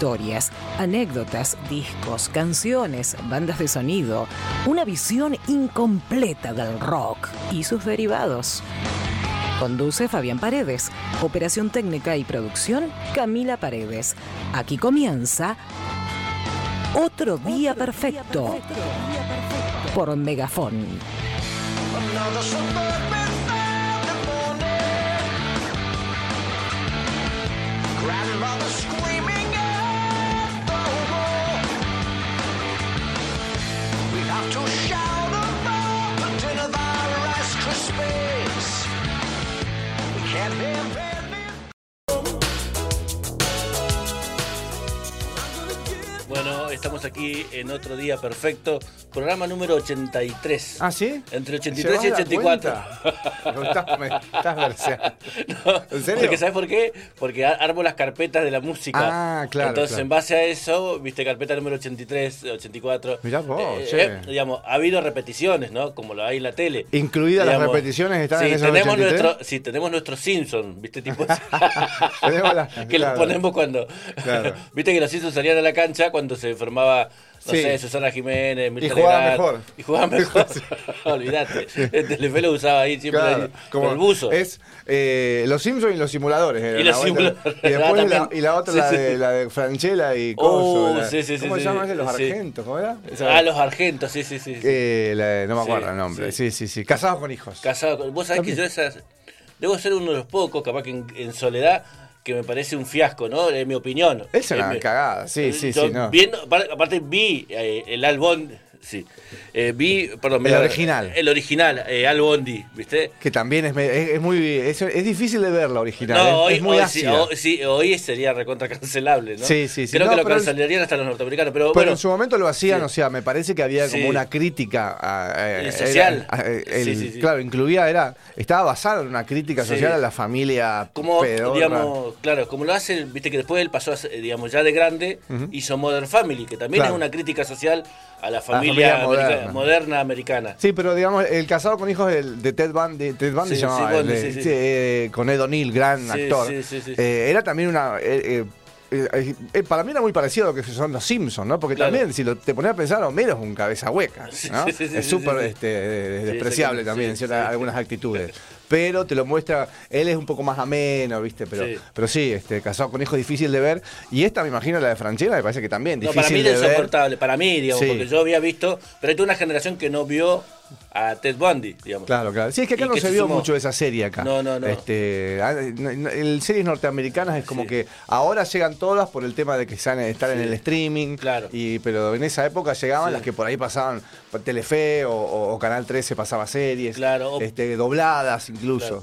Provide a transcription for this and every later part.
Historias, anécdotas, discos, canciones, bandas de sonido, una visión incompleta del rock y sus derivados. Conduce Fabián Paredes. Operación técnica y producción Camila Paredes. Aquí comienza Otro Día Perfecto por Megafón. Bueno, estamos aquí en otro día perfecto, programa número 83. ¿Ah, sí? Entre 83 y 84. No, estás, me estás verseando. No, ¿En serio? Porque ¿sabes por qué? Porque armo las carpetas de la música. Ah, claro, Entonces, claro. en base a eso, viste, carpeta número 83, 84. Mirá vos, Eh, che. eh, digamos, ha habido repeticiones, ¿no? Como lo hay en la tele. Incluidas las repeticiones están sí, en esos tenemos 83? nuestro, Sí, tenemos nuestro Simpson, ¿viste? Tipo, que claro. lo ponemos cuando. Claro. Viste que los Simpsons salían a la cancha cuando se formaba, no Sí. sé, Susana Jiménez, Mirta jugaban Legrand, mejor. Y jugaban mejor. Olvídate. El Telefe lo usaba ahí siempre. Claro, ahí, como el buzo. Es eh, los Simpsons y los simuladores. eran Y los la vuelta. simuladores, Y después la, también. y la otra, Sí, la, sí. de, la de Franchella y Oh, Coso. la- sí, sí, sí, ¿Cómo se llama ese? Los argentos, ¿cómo era? Esa- Ah, los argentos, sí, sí, sí. eh, la- no me acuerdo el nombre. sí. Sí, sí. Casados con hijos. Casado con. Vos sabés que yo esas. Debo ser uno de los pocos, capaz que en, en soledad, que me parece un fiasco, ¿no? Es mi opinión. Es una mi- cagada. Sí, sí, yo sí. No. viendo- aparte, aparte vi eh, el Albón. Sí. Eh, vi, perdón, El me- original. El original, eh, Al Bondi, ¿viste? Que también es, es, es muy. Es, es difícil de ver la original. No, hoy, es muy hoy sí, hoy, sí, hoy sería recontra cancelable, ¿no? Sí, sí, sí. Creo No, que lo cancelarían hasta los norteamericanos, pero, Pero bueno. en su momento lo hacían, sí. o sea, me parece que había como Sí. una crítica a, a- Eh, era- social. a- el- Sí, sí, sí. Claro, incluía, era, estaba basado en una crítica Sí. social a la familia como pedorra. digamos claro como lo hace viste que después él pasó digamos ya de grande hizo Modern Family que también Claro. es una crítica social a la familia familia, moderna. americana- moderna americana Sí, pero digamos, el casado con hijos de, Ted Bundy, Ted Bundy Sí, se llamaba, sí, Bundy, el sí, eh, con Ed O'Neill, gran actor. sí, sí, sí. Eh, era también una... eh, para mí era muy parecido a lo que son los Simpsons, ¿no? Porque Claro. también, si lo, te pones a pensar, Homero es un cabeza hueca, ¿no? Sí, sí, sí, es súper este, despreciable también en algunas actitudes. Pero te lo muestra, él es un poco más ameno, ¿viste? Pero Sí. pero sí este, casado con hijos difícil de ver. Y esta, me imagino, la de Franchella, me parece que también no, difícil para mí de ver. insoportable para mí digamos Sí. porque yo había visto pero hay toda una generación que no vio a Ted Bundy digamos Claro, claro. Sí, es que acá no que se se vio mucho de esa serie acá. No, no, no. Este, ah, el series norteamericanas es como Sí. que ahora llegan todas por el tema de que están, están en Sí. el streaming. Claro. Y, pero en esa época llegaban Sí. las que por ahí pasaban Telefe o, o- Canal 13 pasaba series. Claro, o- Este, dobladas incluso. Claro.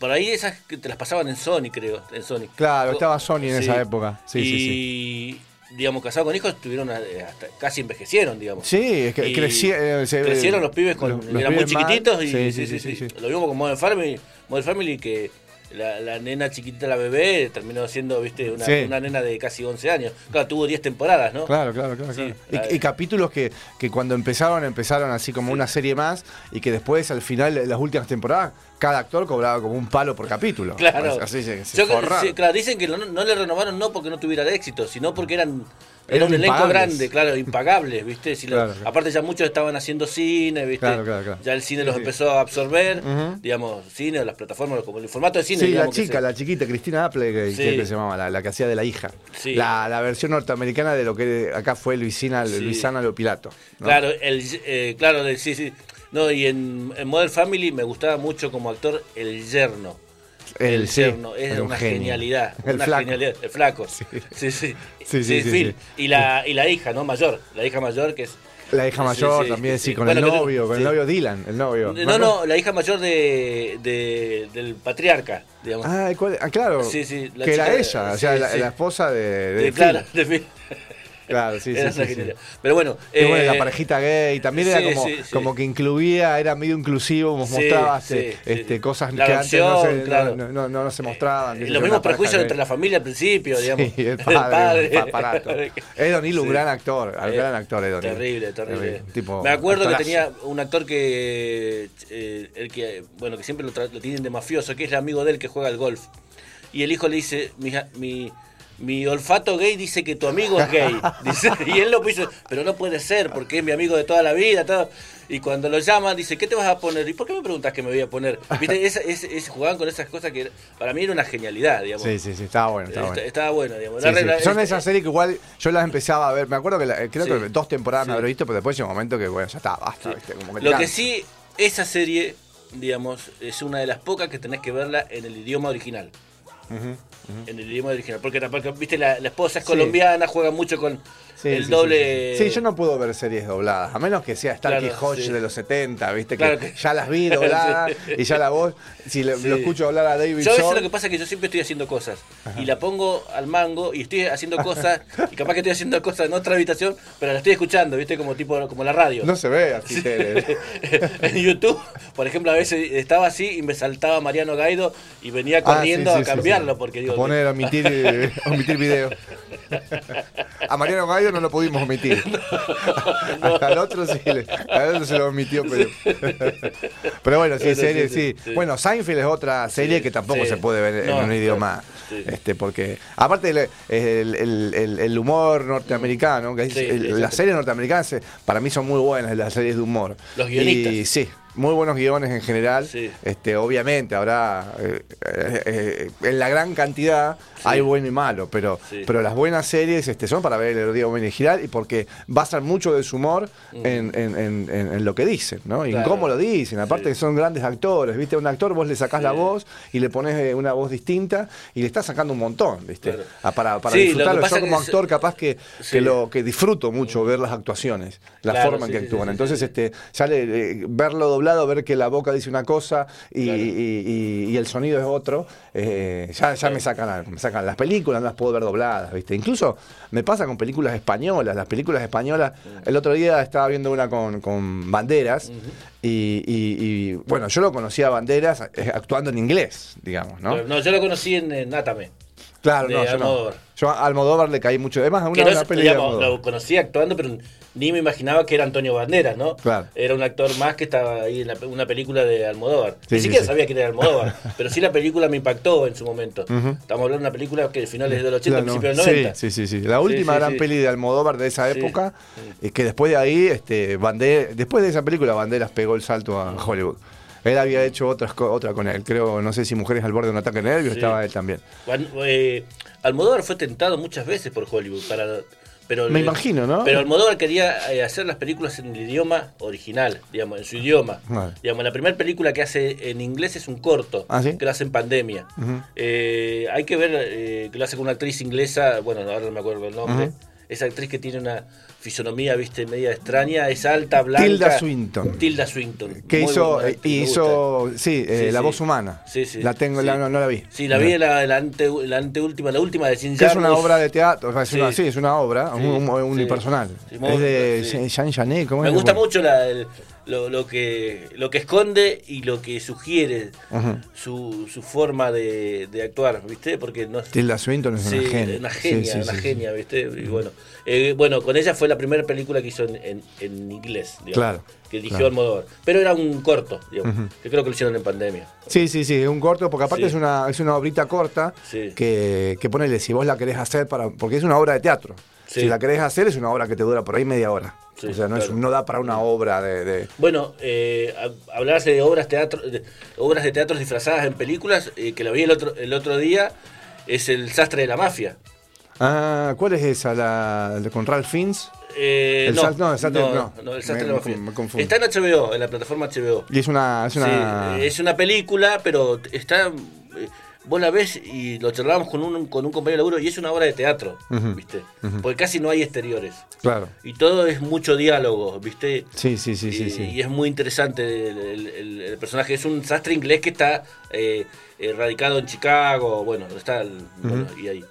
por ahí esas que te las pasaban en Sony creo en Sony Claro, estaba Sony en sí. esa época. Sí, y sí, digamos casados con hijos estuvieron eh, hasta casi envejecieron digamos. Sí, es que creci- eh, se- crecieron los pibes con los- los eran muy pibes mal. chiquititos y Sí, sí, sí, Lo mismo con Modern Family, Modern Family que la, la nena chiquitita, la bebé, terminó siendo, viste, una, Sí. una nena de casi 11 años. Claro, tuvo 10 temporadas, ¿no? Claro, claro, claro. Sí, claro. la- Y, y capítulos que, que cuando empezaron, empezaron así como una serie más y que después, al final las últimas temporadas, cada actor cobraba como un palo por capítulo. Claro. Así se, Yo claro, dicen que no, no le renovaron no porque no tuviera éxito, sino porque eran era un elenco impagables. grande, claro, impagables, ¿viste? Si lo- Claro, claro. Aparte ya muchos estaban haciendo cine, ¿viste? Claro. Ya el cine los sí. empezó a absorber, digamos, cine, las plataformas, como el formato de cine. Sí, la chica, la chiquita, Cristina Apple, que, Sí. que se llamaba, la, la que hacía de la hija. Sí. La, la versión norteamericana de lo que acá fue Luisina. Luisana Lo Pilato. ¿no? Claro, el, eh, claro, sí, sí. No, y en, en Modern Family me gustaba mucho como actor el yerno. El, sí, yerno, es un una genio. genialidad. El una flaco. genialidad. El flaco. Sí. Sí, sí. Sí, Phil. Y, la, y la hija, ¿no? Mayor. La hija mayor que es. La hija mayor también, sí, con Bueno, el novio, con el novio Dylan, el novio. No, no, la hija mayor de, de- del patriarca, digamos. Ah. Ah, claro. Sí, sí, la que era ella, o sea, la, la esposa de, de De- Phil. de Phil. Claro, sí, sí, Era sí. Pero bueno. Bueno, eh, la parejita gay también era como, como que incluía, era medio inclusivo, mostraba sí, este, cosas La que antes no se, claro. no, no- se mostraban. eh, los mismos prejuicios entre la familia al principio, digamos. Sí, el padre, un aparato. Ed O'Neill, un gran actor, un Eh, gran actor Ed O'Neill. Terrible, terrible. Tipo, Me acuerdo que tenía un actor que, eh, el que, bueno, que siempre lo, tienen de mafioso, que es el amigo de él que juega al golf. Y el hijo le dice, mi, mi, mi olfato gay dice que tu amigo es gay. Dice, y él lo puso, pero no puede ser, porque es mi amigo de toda la vida. Todo. Y cuando lo llaman, dice, ¿qué te vas a poner? ¿Y por qué me preguntas qué me voy a poner? ¿Viste? Es, es- es- jugaban con esas cosas que para mí era una genialidad, digamos. Sí, sí, sí, estaba bueno, estaba Está- bueno. Estaba bueno, digamos. Sí, sí. Son es- esas series que igual yo las empezaba a ver. Me acuerdo que la- creo Sí. que dos temporadas me habré visto, pero después llega un momento que, bueno, ya está, basta, ¿viste? Como que te Lo que sí, esa serie, digamos, es una de las pocas que tenés que verla en el idioma original. En el idioma original. Porque, porque, viste, la, la esposa es Sí. colombiana, juega mucho con Sí, el sí, doble. Sí, sí. Sí, yo no puedo ver series dobladas, a menos que sea Starkey Claro, Hodge sí. de los 70, ¿viste? Claro que, que- ya las vi dobladas Sí. y ya la voz. Si le- Sí. lo escucho hablar a David Yo a veces lo que pasa es que yo siempre estoy haciendo cosas y la pongo al mango y estoy haciendo cosas y capaz que estoy haciendo cosas en otra habitación, pero la estoy escuchando, ¿viste? Como tipo como la radio. no se ve así en YouTube, por ejemplo, a veces estaba así y me saltaba Mariano Gaido y venía Ah, corriendo sí, sí, a sí, cambiarlo sí. porque digo, A poner, omitir, omitir video. A Mariano No lo pudimos omitir. Hasta el otro sí, le- al otro se lo omitió, pero. Pero bueno, sí, serie, sí. Bueno, Seinfeld es otra serie que tampoco se puede ver en No, un idioma. Este, porque. Aparte, el, el- el- humor norteamericano, que es- las series norteamericanas eh, para mí son muy buenas, las series de humor. Los guionistas. Y sí, muy buenos guiones en general. Sí. Este, obviamente habrá eh, eh, eh, en la gran cantidad hay bueno y malo, pero, Sí. pero las buenas series este, son para ver el idioma original y porque basan mucho de su humor en, en- en- en- en lo que dicen, ¿no? Y en cómo lo dicen. Aparte Sí. que son grandes actores, ¿viste? Un actor vos le sacás la voz y le pones eh, una voz distinta y le estás sacando un montón, ¿viste? Claro. Ah, para para disfrutarlo. Yo como actor capaz que, que lo que disfruto mucho ver las actuaciones, la Claro, forma en que actúan. Entonces, este, sale eh, verlo doblado, ver que la boca dice una cosa y, y- y- y el sonido es otro, eh, ya, ya me sacan me sacan las películas, no las puedo ver dobladas, ¿viste? Incluso me pasa con películas españolas, las películas españolas, el otro día estaba viendo una con, Banderas y, bueno, yo lo conocía Banderas eh, actuando en inglés, digamos, ¿no? No, yo lo conocí en, en Átame. Claro, de no, yo no. Almodóvar. Yo a Almodóvar le caí mucho. Una, Que no una es- digamos, Almodóvar. lo conocí actuando, pero ni me imaginaba que era Antonio Banderas, ¿no? Claro. Era un actor más que estaba ahí en la- una película de Almodóvar. Sí, Ni siquiera sí. sabía quién era Almodóvar, pero sí la película me impactó en su momento. Estamos hablando de una película que de finales del 80, Claro, principios no. del 90. Sí, sí, sí. La última gran peli de Almodóvar de esa época, y que después de ahí, este, después de esa película, Banderas pegó el salto a Hollywood. Él había hecho otras, otra con él, creo, no sé si Mujeres al borde de un ataque de nervios, Sí. estaba él también. Eh, Almodóvar fue tentado muchas veces por Hollywood para pero Me imagino, ¿no? Pero Almodóvar quería eh, hacer las películas en el idioma original, digamos, en su idioma. Vale. Digamos, la primera película que hace en inglés es un corto, ¿Ah, sí? que lo hace en pandemia. Eh, hay que ver eh, que lo hace con una actriz inglesa, bueno, ahora no me acuerdo el nombre. Ujú. Esa actriz que tiene una fisonomía, viste, media extraña, es alta, blanca. Tilda Swinton. Tilda Swinton. Que hizo, buena hizo, sí, eh, Sí, La sí. voz humana. Sí, sí. La tengo, sí. la- no, no la vi. Sí, la vi en la, la, ante, la anteúltima, la última de Sin es una obra de teatro, es una, Sí. es una obra, un, unipersonal. Es de. Jean Genet, ¿cómo Me es? gusta mucho la- el- lo, lo que, lo que esconde y lo que sugiere su, su forma de, de actuar, ¿viste? Porque no Tilda Swinton es Sí, una genia. una genia, Sí, sí, una genia, ¿viste? Y bueno, eh, bueno, con ella fue la primera película que hizo en, en- en inglés, digamos, Claro, que dirigió claro. Almodóvar. Pero era un corto, digamos, que creo que lo hicieron en pandemia. Sí, sí, sí, es un corto, porque aparte es una es una obrita corta que, que ponele, si vos la querés hacer, para porque es una obra de teatro. Sí. Si la querés hacer, es una obra que te dura por ahí media hora. Sí, o sea, no, es, claro. no da para una obra de... de- Bueno, eh, hablarse de obras teatro, de, obras de teatro disfrazadas en películas, eh, que la vi el otro, el otro día, es El sastre de la mafia. Ah, ¿cuál es esa? ¿La, la con Ralph Fiennes? Eh, El no, no, el sastre- no. el sastre Me- de la mafia. conf- me confundo. Está en HBO, en la plataforma HBO. Y es una... Es una... Sí, es una película, pero está. Vos la ves y lo charlábamos con un, con un compañero de laburo y es una obra de teatro, ¿viste? Porque casi no hay exteriores. Claro. Y todo es mucho diálogo, ¿viste? Sí, sí, sí, sí. y, sí. y es muy interesante el, el- el- el personaje. Es un sastre inglés que está eh, eh, radicado en Chicago, bueno, está el- bueno, y ahí.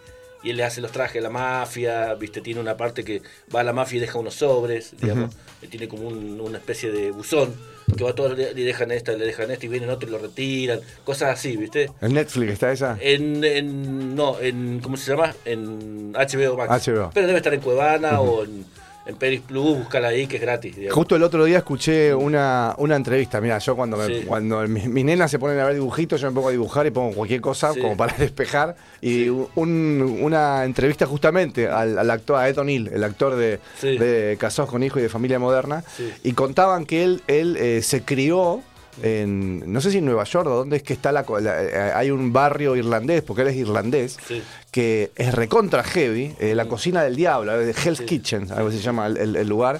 Y él le hace los trajes a la mafia, ¿viste? Tiene una parte que va a la mafia y deja unos sobres, digamos. Tiene como un- una especie de buzón que va todo, le le dejan esta, le dejan esta y vienen otro y lo retiran. Cosas así, ¿viste? ¿En Netflix está esa? En, en- no, en, ¿cómo se llama? En HBO Max. HBO. Pero debe estar en Cuevana o en, en Peris Plus, búscala ahí que es gratis. digamos. Justo el otro día escuché una, una entrevista. Mira, yo cuando, me- Sí. cuando mi- mis nenas se ponen a ver dibujitos, yo me pongo a dibujar y pongo cualquier cosa Sí. como para despejar. Y Sí. un- una entrevista justamente al, al actor, a Ed O'Neill, el actor de, de Casados con Hijos y de Familia Moderna. Y contaban que él, él eh, se crió en, no sé si en Nueva York o dónde es que está la, la- eh, hay un barrio irlandés, porque él es irlandés, Sí. que es recontra heavy, eh, la cocina del diablo, eh, de Hell's Sí. Kitchen, algo se llama el, lugar.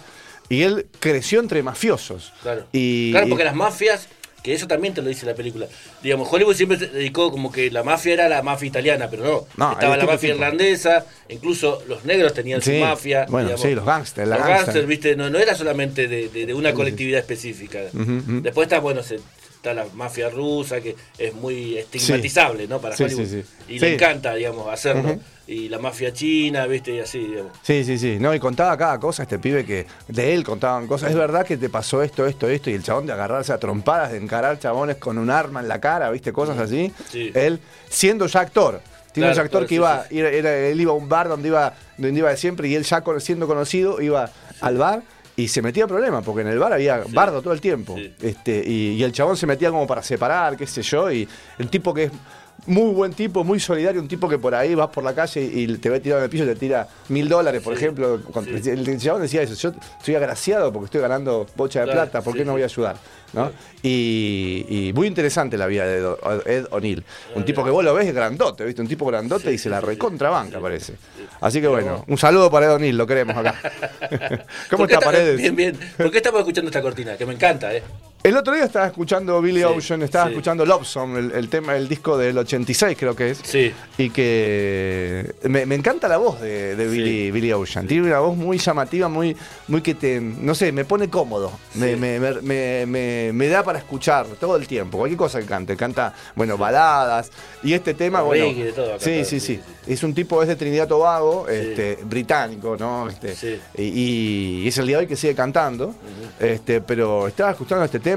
Y él creció entre mafiosos. Claro. Y, claro, y- porque las mafias, que eso también te lo dice la película. Digamos, Hollywood siempre se dedicó como que la mafia era la mafia italiana, pero no. No, Estaba la mafia tipo. irlandesa, incluso los negros tenían Sí, su mafia. bueno, sí, los gángsters, Los gángster. gángsters, viste, no, no era solamente de, de- de una colectividad específica. Después está, bueno, se- está la mafia rusa, que es muy estigmatizable, ¿no? Para Sí, Hollywood. Y le encanta, digamos, hacerlo. Y la mafia china, viste, y así, digamos. Sí, sí, sí. No, y contaba cada cosa este pibe que de él contaban cosas. Es verdad que te pasó esto, esto, esto. Y el chabón de agarrarse a trompadas, de encarar chabones con un arma en la cara, ¿viste? Cosas así. Sí. Él, siendo ya actor. Tiene Claro, un actor claro, que iba, sí. era- era- él iba a un bar donde iba, donde iba de siempre y él ya siendo conocido iba al bar y se metía en problemas porque en el bar había bardo todo el tiempo. Sí. Este, y, y el chabón se metía como para separar, qué sé yo, y el tipo que es muy buen tipo, muy solidario, un tipo que por ahí vas por la calle y te ve tirado en el piso y te tira mil dólares, por Sí, ejemplo. Cuando- sí. El chabón decía eso, yo estoy agraciado porque estoy ganando bocha de Claro, plata, ¿por qué sí, no voy a ayudar? ¿no? Y, y muy interesante la vida de Ed, O'Neill. Un tipo que vos lo ves grandote, ¿viste? Un tipo grandote y se la recontrabanca, parece. Sí. Así que bueno, un saludo para Ed O'Neill, lo queremos acá. ¿Cómo ¿Por qué está Paredes? Bien, bien. ¿Por qué estamos escuchando esta cortina? Que me encanta, ¿eh? El otro día estaba escuchando Billy Sí, Ocean, estaba sí. escuchando Love Song, el, el tema, el disco del 86 creo que es. Sí. Y que me, me encanta la voz de, de. Billy, Billy Ocean. Tiene una voz muy llamativa, muy, muy que te, no sé, me pone cómodo. Me, me, me- da para escuchar todo el tiempo. Cualquier cosa que cante. Canta, bueno, baladas. Y este tema, bueno. Reggae, de todo sí, sí, sí, Es un tipo, es de Trinidad Tobago, este, británico, ¿no? Este, Sí. y, y es el día de hoy que sigue cantando. este, pero estaba escuchando este tema.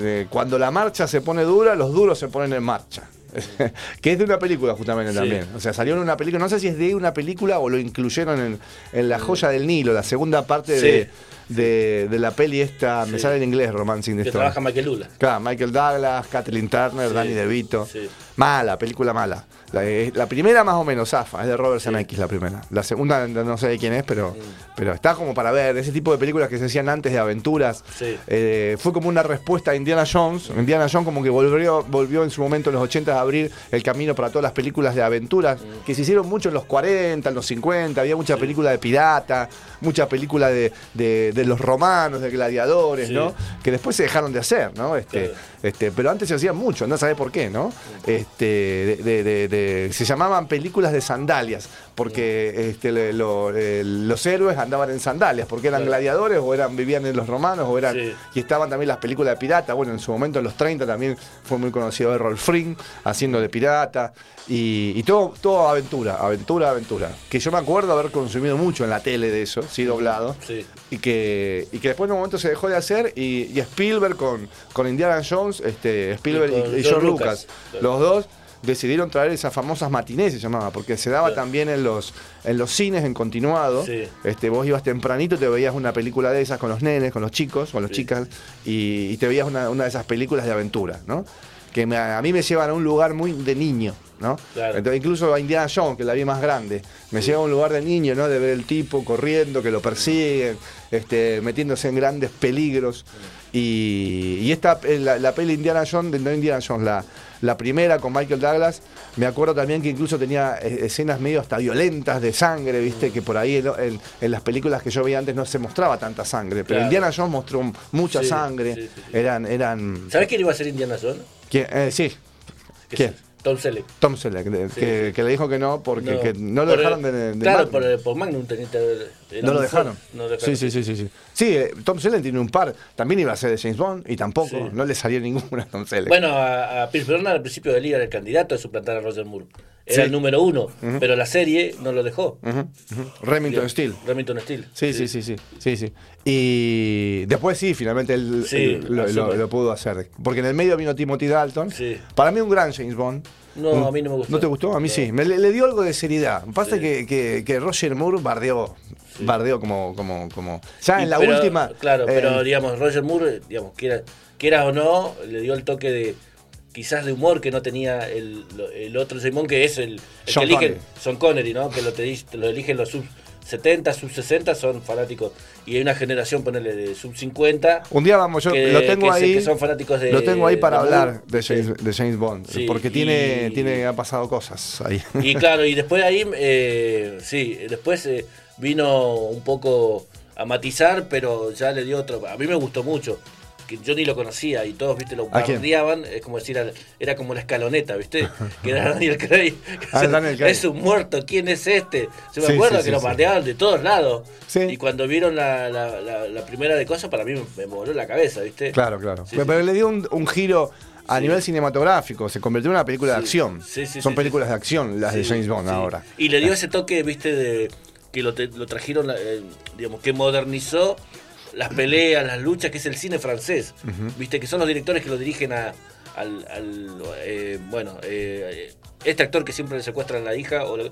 Eh, cuando la marcha se pone dura, los duros se ponen en marcha. que es de una película justamente Sí. también. O sea, salió en una película, no sé si es de una película o lo incluyeron en, en La Joya del Nilo, la segunda parte Sí. de, de- de la peli esta, me sale en inglés, Romancing the Que trabaja Michael Lula. Claro, Michael Douglas, Kathleen Turner, Danny DeVito. sí. Mala, película mala. La, eh, la primera más o menos zafa, es de Robert Sí. Zemeckis la primera. La segunda no sé de quién es, pero, Mm. pero está como para ver. Ese tipo de películas que se hacían antes de aventuras. Sí. Eh, fue como una respuesta a Indiana Jones. Indiana Jones como que volvió, volvió en su momento en los 80 a abrir el camino para todas las películas de aventuras, que se hicieron mucho en los 40, en los 50. Había mucha Mm. Película de pirata, mucha película de, de- de los romanos, de gladiadores. ¿no? Que después se dejaron de hacer, ¿no? Este, Claro. este, pero antes se hacían mucho, no sabés por qué, ¿no? Este, de- de- de- de- se llamaban películas de sandalias, porque este, le- lo- eh, los héroes andaban en sandalias, porque eran gladiadores o eran vivían en los romanos o eran Sí. y estaban también las películas de pirata. Bueno, en su momento en los 30 también fue muy conocido Errol Flynn haciendo de pirata y, y todo, todo aventura, aventura, aventura. Que yo me acuerdo haber consumido mucho en la tele de eso, sí doblado Sí. y que, y que después en un momento se dejó de hacer y, y Spielberg con, con Indiana Jones, este, Spielberg Y con Lucas. Lucas, los dos decidieron traer esas famosas matinés se llamaba, porque se daba también en los, en los cines en continuado. Sí. Este, vos ibas tempranito, te veías una película de esas con los nenes, con los chicos, con las Sí. chicas, y, y te veías una, una de esas películas de aventura, ¿no? Que me- a mí me llevan a un lugar muy de niño, ¿no? Claro. Entonces, incluso a Indiana Jones, que la vi más grande, me lleva a un lugar de niño, ¿no? De ver el tipo corriendo, que lo persiguen, este, metiéndose en grandes peligros. Y, y esta, eh, la, la peli Indiana Jones, no Indiana Jones, la, la primera con Michael Douglas, me acuerdo también que incluso tenía eh, escenas medio hasta violentas de sangre, viste, que por ahí en, en- en las películas que yo veía antes no se mostraba tanta sangre, pero Claro. Indiana Jones mostró mucha Sí, sangre, sí, sí, sí. eran, eran, ¿Sabes quién iba a ser Indiana Jones? ¿quién? Eh, sí, ¿Quién? Tom Selleck. Tom Selleck, de- Sí, que, sí. que le dijo que no porque que no lo por dejaron el- de, de Claro, Magnum. por, por Magnum tenía- no lo dejaron. No lo dejaron. Sí, sí, sí, sí, sí. Sí, eh, Tom Selleck tiene un par. También iba a ser de James Bond y tampoco, no le salió ninguna a Tom Selleck. Bueno, a, a Pierce Brosnan al principio de liga era el candidato de suplantar a Roger Moore. Era el número uno, pero la serie no lo dejó. Remington Steel. Remington Steel. Sí, sí, sí, sí, sí, sí. Y después sí, finalmente él, lo, asume. lo- lo pudo hacer. Porque en el medio vino Timothy Dalton. Para mí un gran James Bond. No, a mí no me gustó. ¿No te gustó? A mí No. sí. Me, le, le dio algo de seriedad. Pasa Sí. que, que- que Roger Moore bardeó bardeo como, como, como. Ya Y en la pero, última. Claro, eh, pero digamos, Roger Moore, digamos, quiera, quiera o no, le dio el toque de quizás de humor que no tenía el, el otro Simón, que es el, el Sean que eligen, Connery. Son Connery, ¿no? Que lo, te, lo eligen los sub 70, sub 60, son fanáticos. Y hay una generación, ponele, de sub 50. Un día vamos, yo que- lo tengo que se- ahí. que son fanáticos de- lo tengo ahí para de hablar de Sí. James, de James Bond. Sí, porque tiene, y- tiene, ha pasado cosas ahí. Y claro, y después de ahí, eh, sí, después eh, vino un poco a matizar, pero ya le dio otro. A mí me gustó mucho, que yo ni lo conocía y todos, viste, lo bardeaban. Es como decir, era- como la escaloneta, viste, que era Daniel Craig. Ah, Daniel Craig. Es un muerto, ¿quién es este? Se me Sí, acuerdo sí, que sí, lo bardeaban de todos lados. Y cuando vieron la, la- la- la primera de cosas, para mí me, me voló la cabeza, viste. Claro, claro. Pero le dio un, un giro a Sí. nivel cinematográfico. Se convirtió en una película de acción. Sí, sí, Son películas de acción las de James Bond ahora. Y le dio ese toque, viste, de que lo, te- lo trajeron, eh, digamos, que modernizó las peleas, las luchas, que es el cine francés. Viste, que son los directores que lo dirigen a, al, al, eh, bueno, eh, este actor que siempre le secuestran a la hija. O, él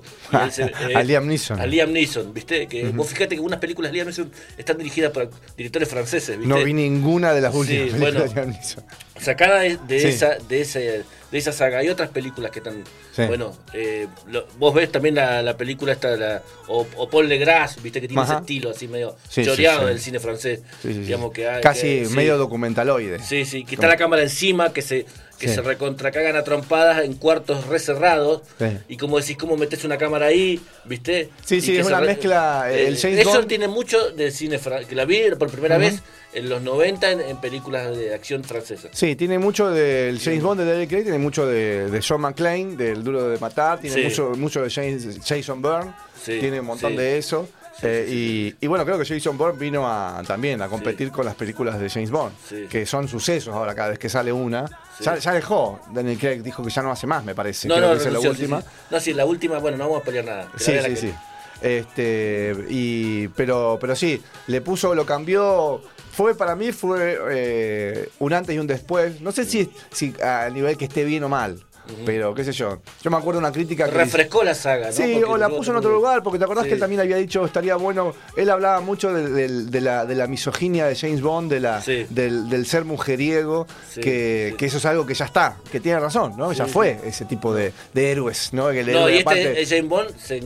se- A Liam Neeson. A Liam Neeson, viste. Que Vos fíjate que unas películas de Liam Neeson están dirigidas por directores franceses, viste. No vi ninguna de las Sí, últimas películas bueno. de Liam Neeson. sacada de, de Sí. esa de ese de esa saga hay otras películas que están Sí. bueno eh, lo- vos ves también la, la película esta la, o, o Paul Legras viste que tiene Ajá. ese estilo así medio Sí, choreado sí. del cine francés digamos que hay- Casi que- medio documentaloide. sí sí que está la cámara encima que se que Sí. se recontracagan a trompadas en cuartos recerrados Sí. y como decís cómo metes una cámara ahí viste Sí, Y sí, es una mezcla, eh, el James eso Bond- tiene mucho de cine que la vi por primera vez en los 90 en, en películas de acción francesas Sí, tiene mucho del James Bond de Daniel Craig, tiene mucho de, de John McClane, del Duro de Matar, tiene mucho, mucho de James- Jason Bourne, Sí, tiene un montón de eso. Eh, y, y bueno, creo que Jason Bourne vino a, también a competir con las películas de James Bond, que son sucesos ahora cada vez que sale una. Sí. Ya, ya dejó, Daniel Craig dijo que ya no hace más, me parece. No, creo no, que esa es la sí, última. sí. No, sí, la última, bueno, no vamos a pelear nada. Sí, sí, que- sí. Este, y, pero, pero sí, le puso, lo cambió. Fue para mí fue eh, un antes y un después. No sé si, si a nivel que esté bien o mal, pero qué sé yo. Yo me acuerdo de una crítica que. Refrescó la saga, ¿no? Sí, Porque o la puso en otro lugar, porque te acordás Sí. que él también había dicho estaría bueno. Él hablaba mucho de, de- de la, de la misoginia de James Bond, de la, Sí. del, del ser mujeriego, Sí, que, eso es algo que ya está, que tiene razón, ¿no? ya fue ese tipo de, de héroes, ¿no? Que No, y este eh, James Bond se,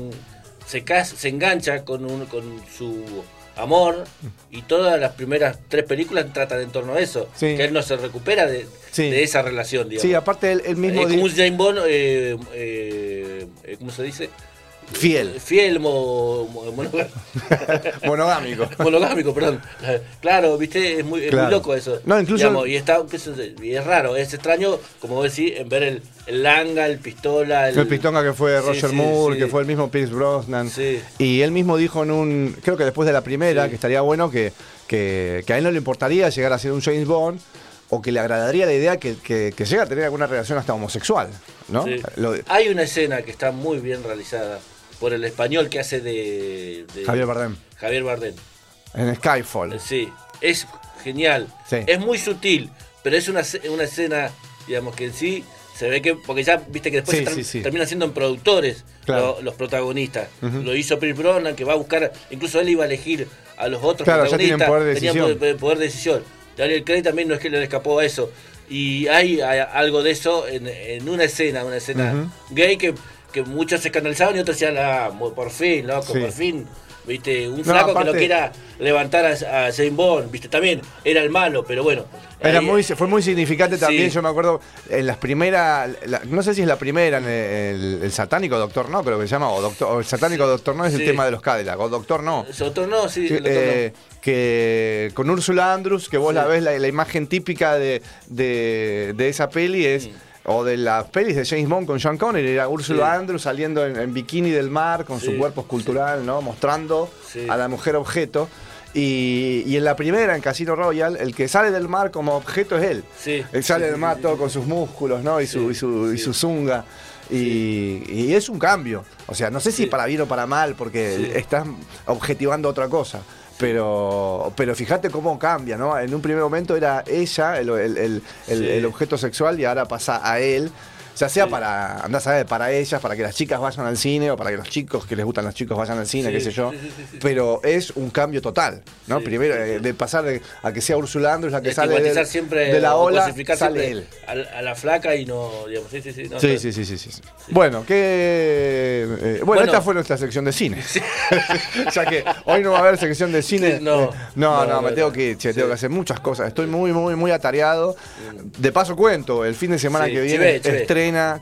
se, se engancha con, un, con su amor y todas las primeras tres películas tratan en torno a eso. Sí. Que él no se recupera de, Sí. de esa relación, digamos. Sí, aparte él, él mismo es como di- un James Bond, eh, eh, eh, ¿cómo se dice? Fiel, Fiel, mo- mo- monogá- monogámico. monogámico, perdón. Claro, viste, es muy, es Claro. muy loco eso. No, incluso- Digamos, y, está, y es raro, es extraño, como vos decís, en ver el, el langa, el pistola. El, Fue el pistonga que fue Roger sí, Moore, sí. que fue el mismo Pierce Brosnan. Sí. Y él mismo dijo en un. Creo que después de la primera, que estaría bueno que, que, que a él no le importaría llegar a ser un James Bond o que le agradaría la idea que, que, que llegue a tener alguna relación hasta homosexual. ¿no? Sí. Lo- Hay una escena que está muy bien realizada por el español que hace de, de- Javier Bardem. Javier Bardem. En Skyfall. Sí, es genial. Sí. Es muy sutil, pero es una, una escena, digamos que en sí se ve que, porque ya viste que después Sí, se sí, sí. terminan siendo en productores Claro. lo- los protagonistas. Lo hizo Pierce Brosnan, que va a buscar, incluso él iba a elegir a los otros Claro, ya protagonistas. tienen poder de decisión. poder, poder de decisión. Daniel Craig también no es que le escapó a eso. Y hay, hay algo de eso en, en una escena, una escena gay que, que muchos se escandalizaban y otros decían, ah, por fin, loco, Sí. por fin. Viste, un No, flaco que aparte- no quiera levantar a, a James Bond, viste, también era el malo, pero bueno. Era ahí- muy, fue muy significante Sí. también, yo me acuerdo, en las primeras, la- no sé si es la primera, en el, el satánico Doctor No, creo que se llama, o, doctor, o el satánico Doctor No es el tema de los Cadillac, o Doctor No. Autor no, sí, que, autor eh, que con Úrsula Andrews, que vos la ves, la, la imagen típica de, de, de esa peli es, Mm. O de las pelis de James Bond con Sean Connery, era Úrsula Sí. Andrews saliendo en, en bikini del mar con su cuerpo escultural, ¿no? Mostrando a la mujer objeto. Y, y en la primera, en Casino Royale, el que sale del mar como objeto es él. Sí. Él sale del mar todo con sus músculos, ¿no? Y su, y su, y su zunga. Y, y es un cambio. O sea, no sé si para bien o para mal, porque estás objetivando otra cosa. Pero, pero fíjate cómo cambia, ¿no? En un primer momento era ella el, el- el- el- Sí. el objeto sexual y ahora pasa a él Ya sea Sí. para, andás a ver, para ellas, para que las chicas vayan al cine o para que los chicos que les gustan los chicos vayan al cine, Sí, qué sé yo. Pero es un cambio total, ¿no? Primero, eh, de pasar de- a que sea Ursula Andrés la que sale de, Estigmatizar siempre, de la o ola, sale él. A, a la flaca y no, digamos, sí, sí, sí. no, Sí, sí, sí, sí. Bueno, que eh, bueno, Bueno. esta fue nuestra sección de cine. ya que hoy no va a haber sección de cine. No. eh, no, no, No, me tengo que ir, che, tengo que hacer muchas cosas. Estoy muy, muy, muy atareado. De paso cuento, el fin de semana que viene chivé,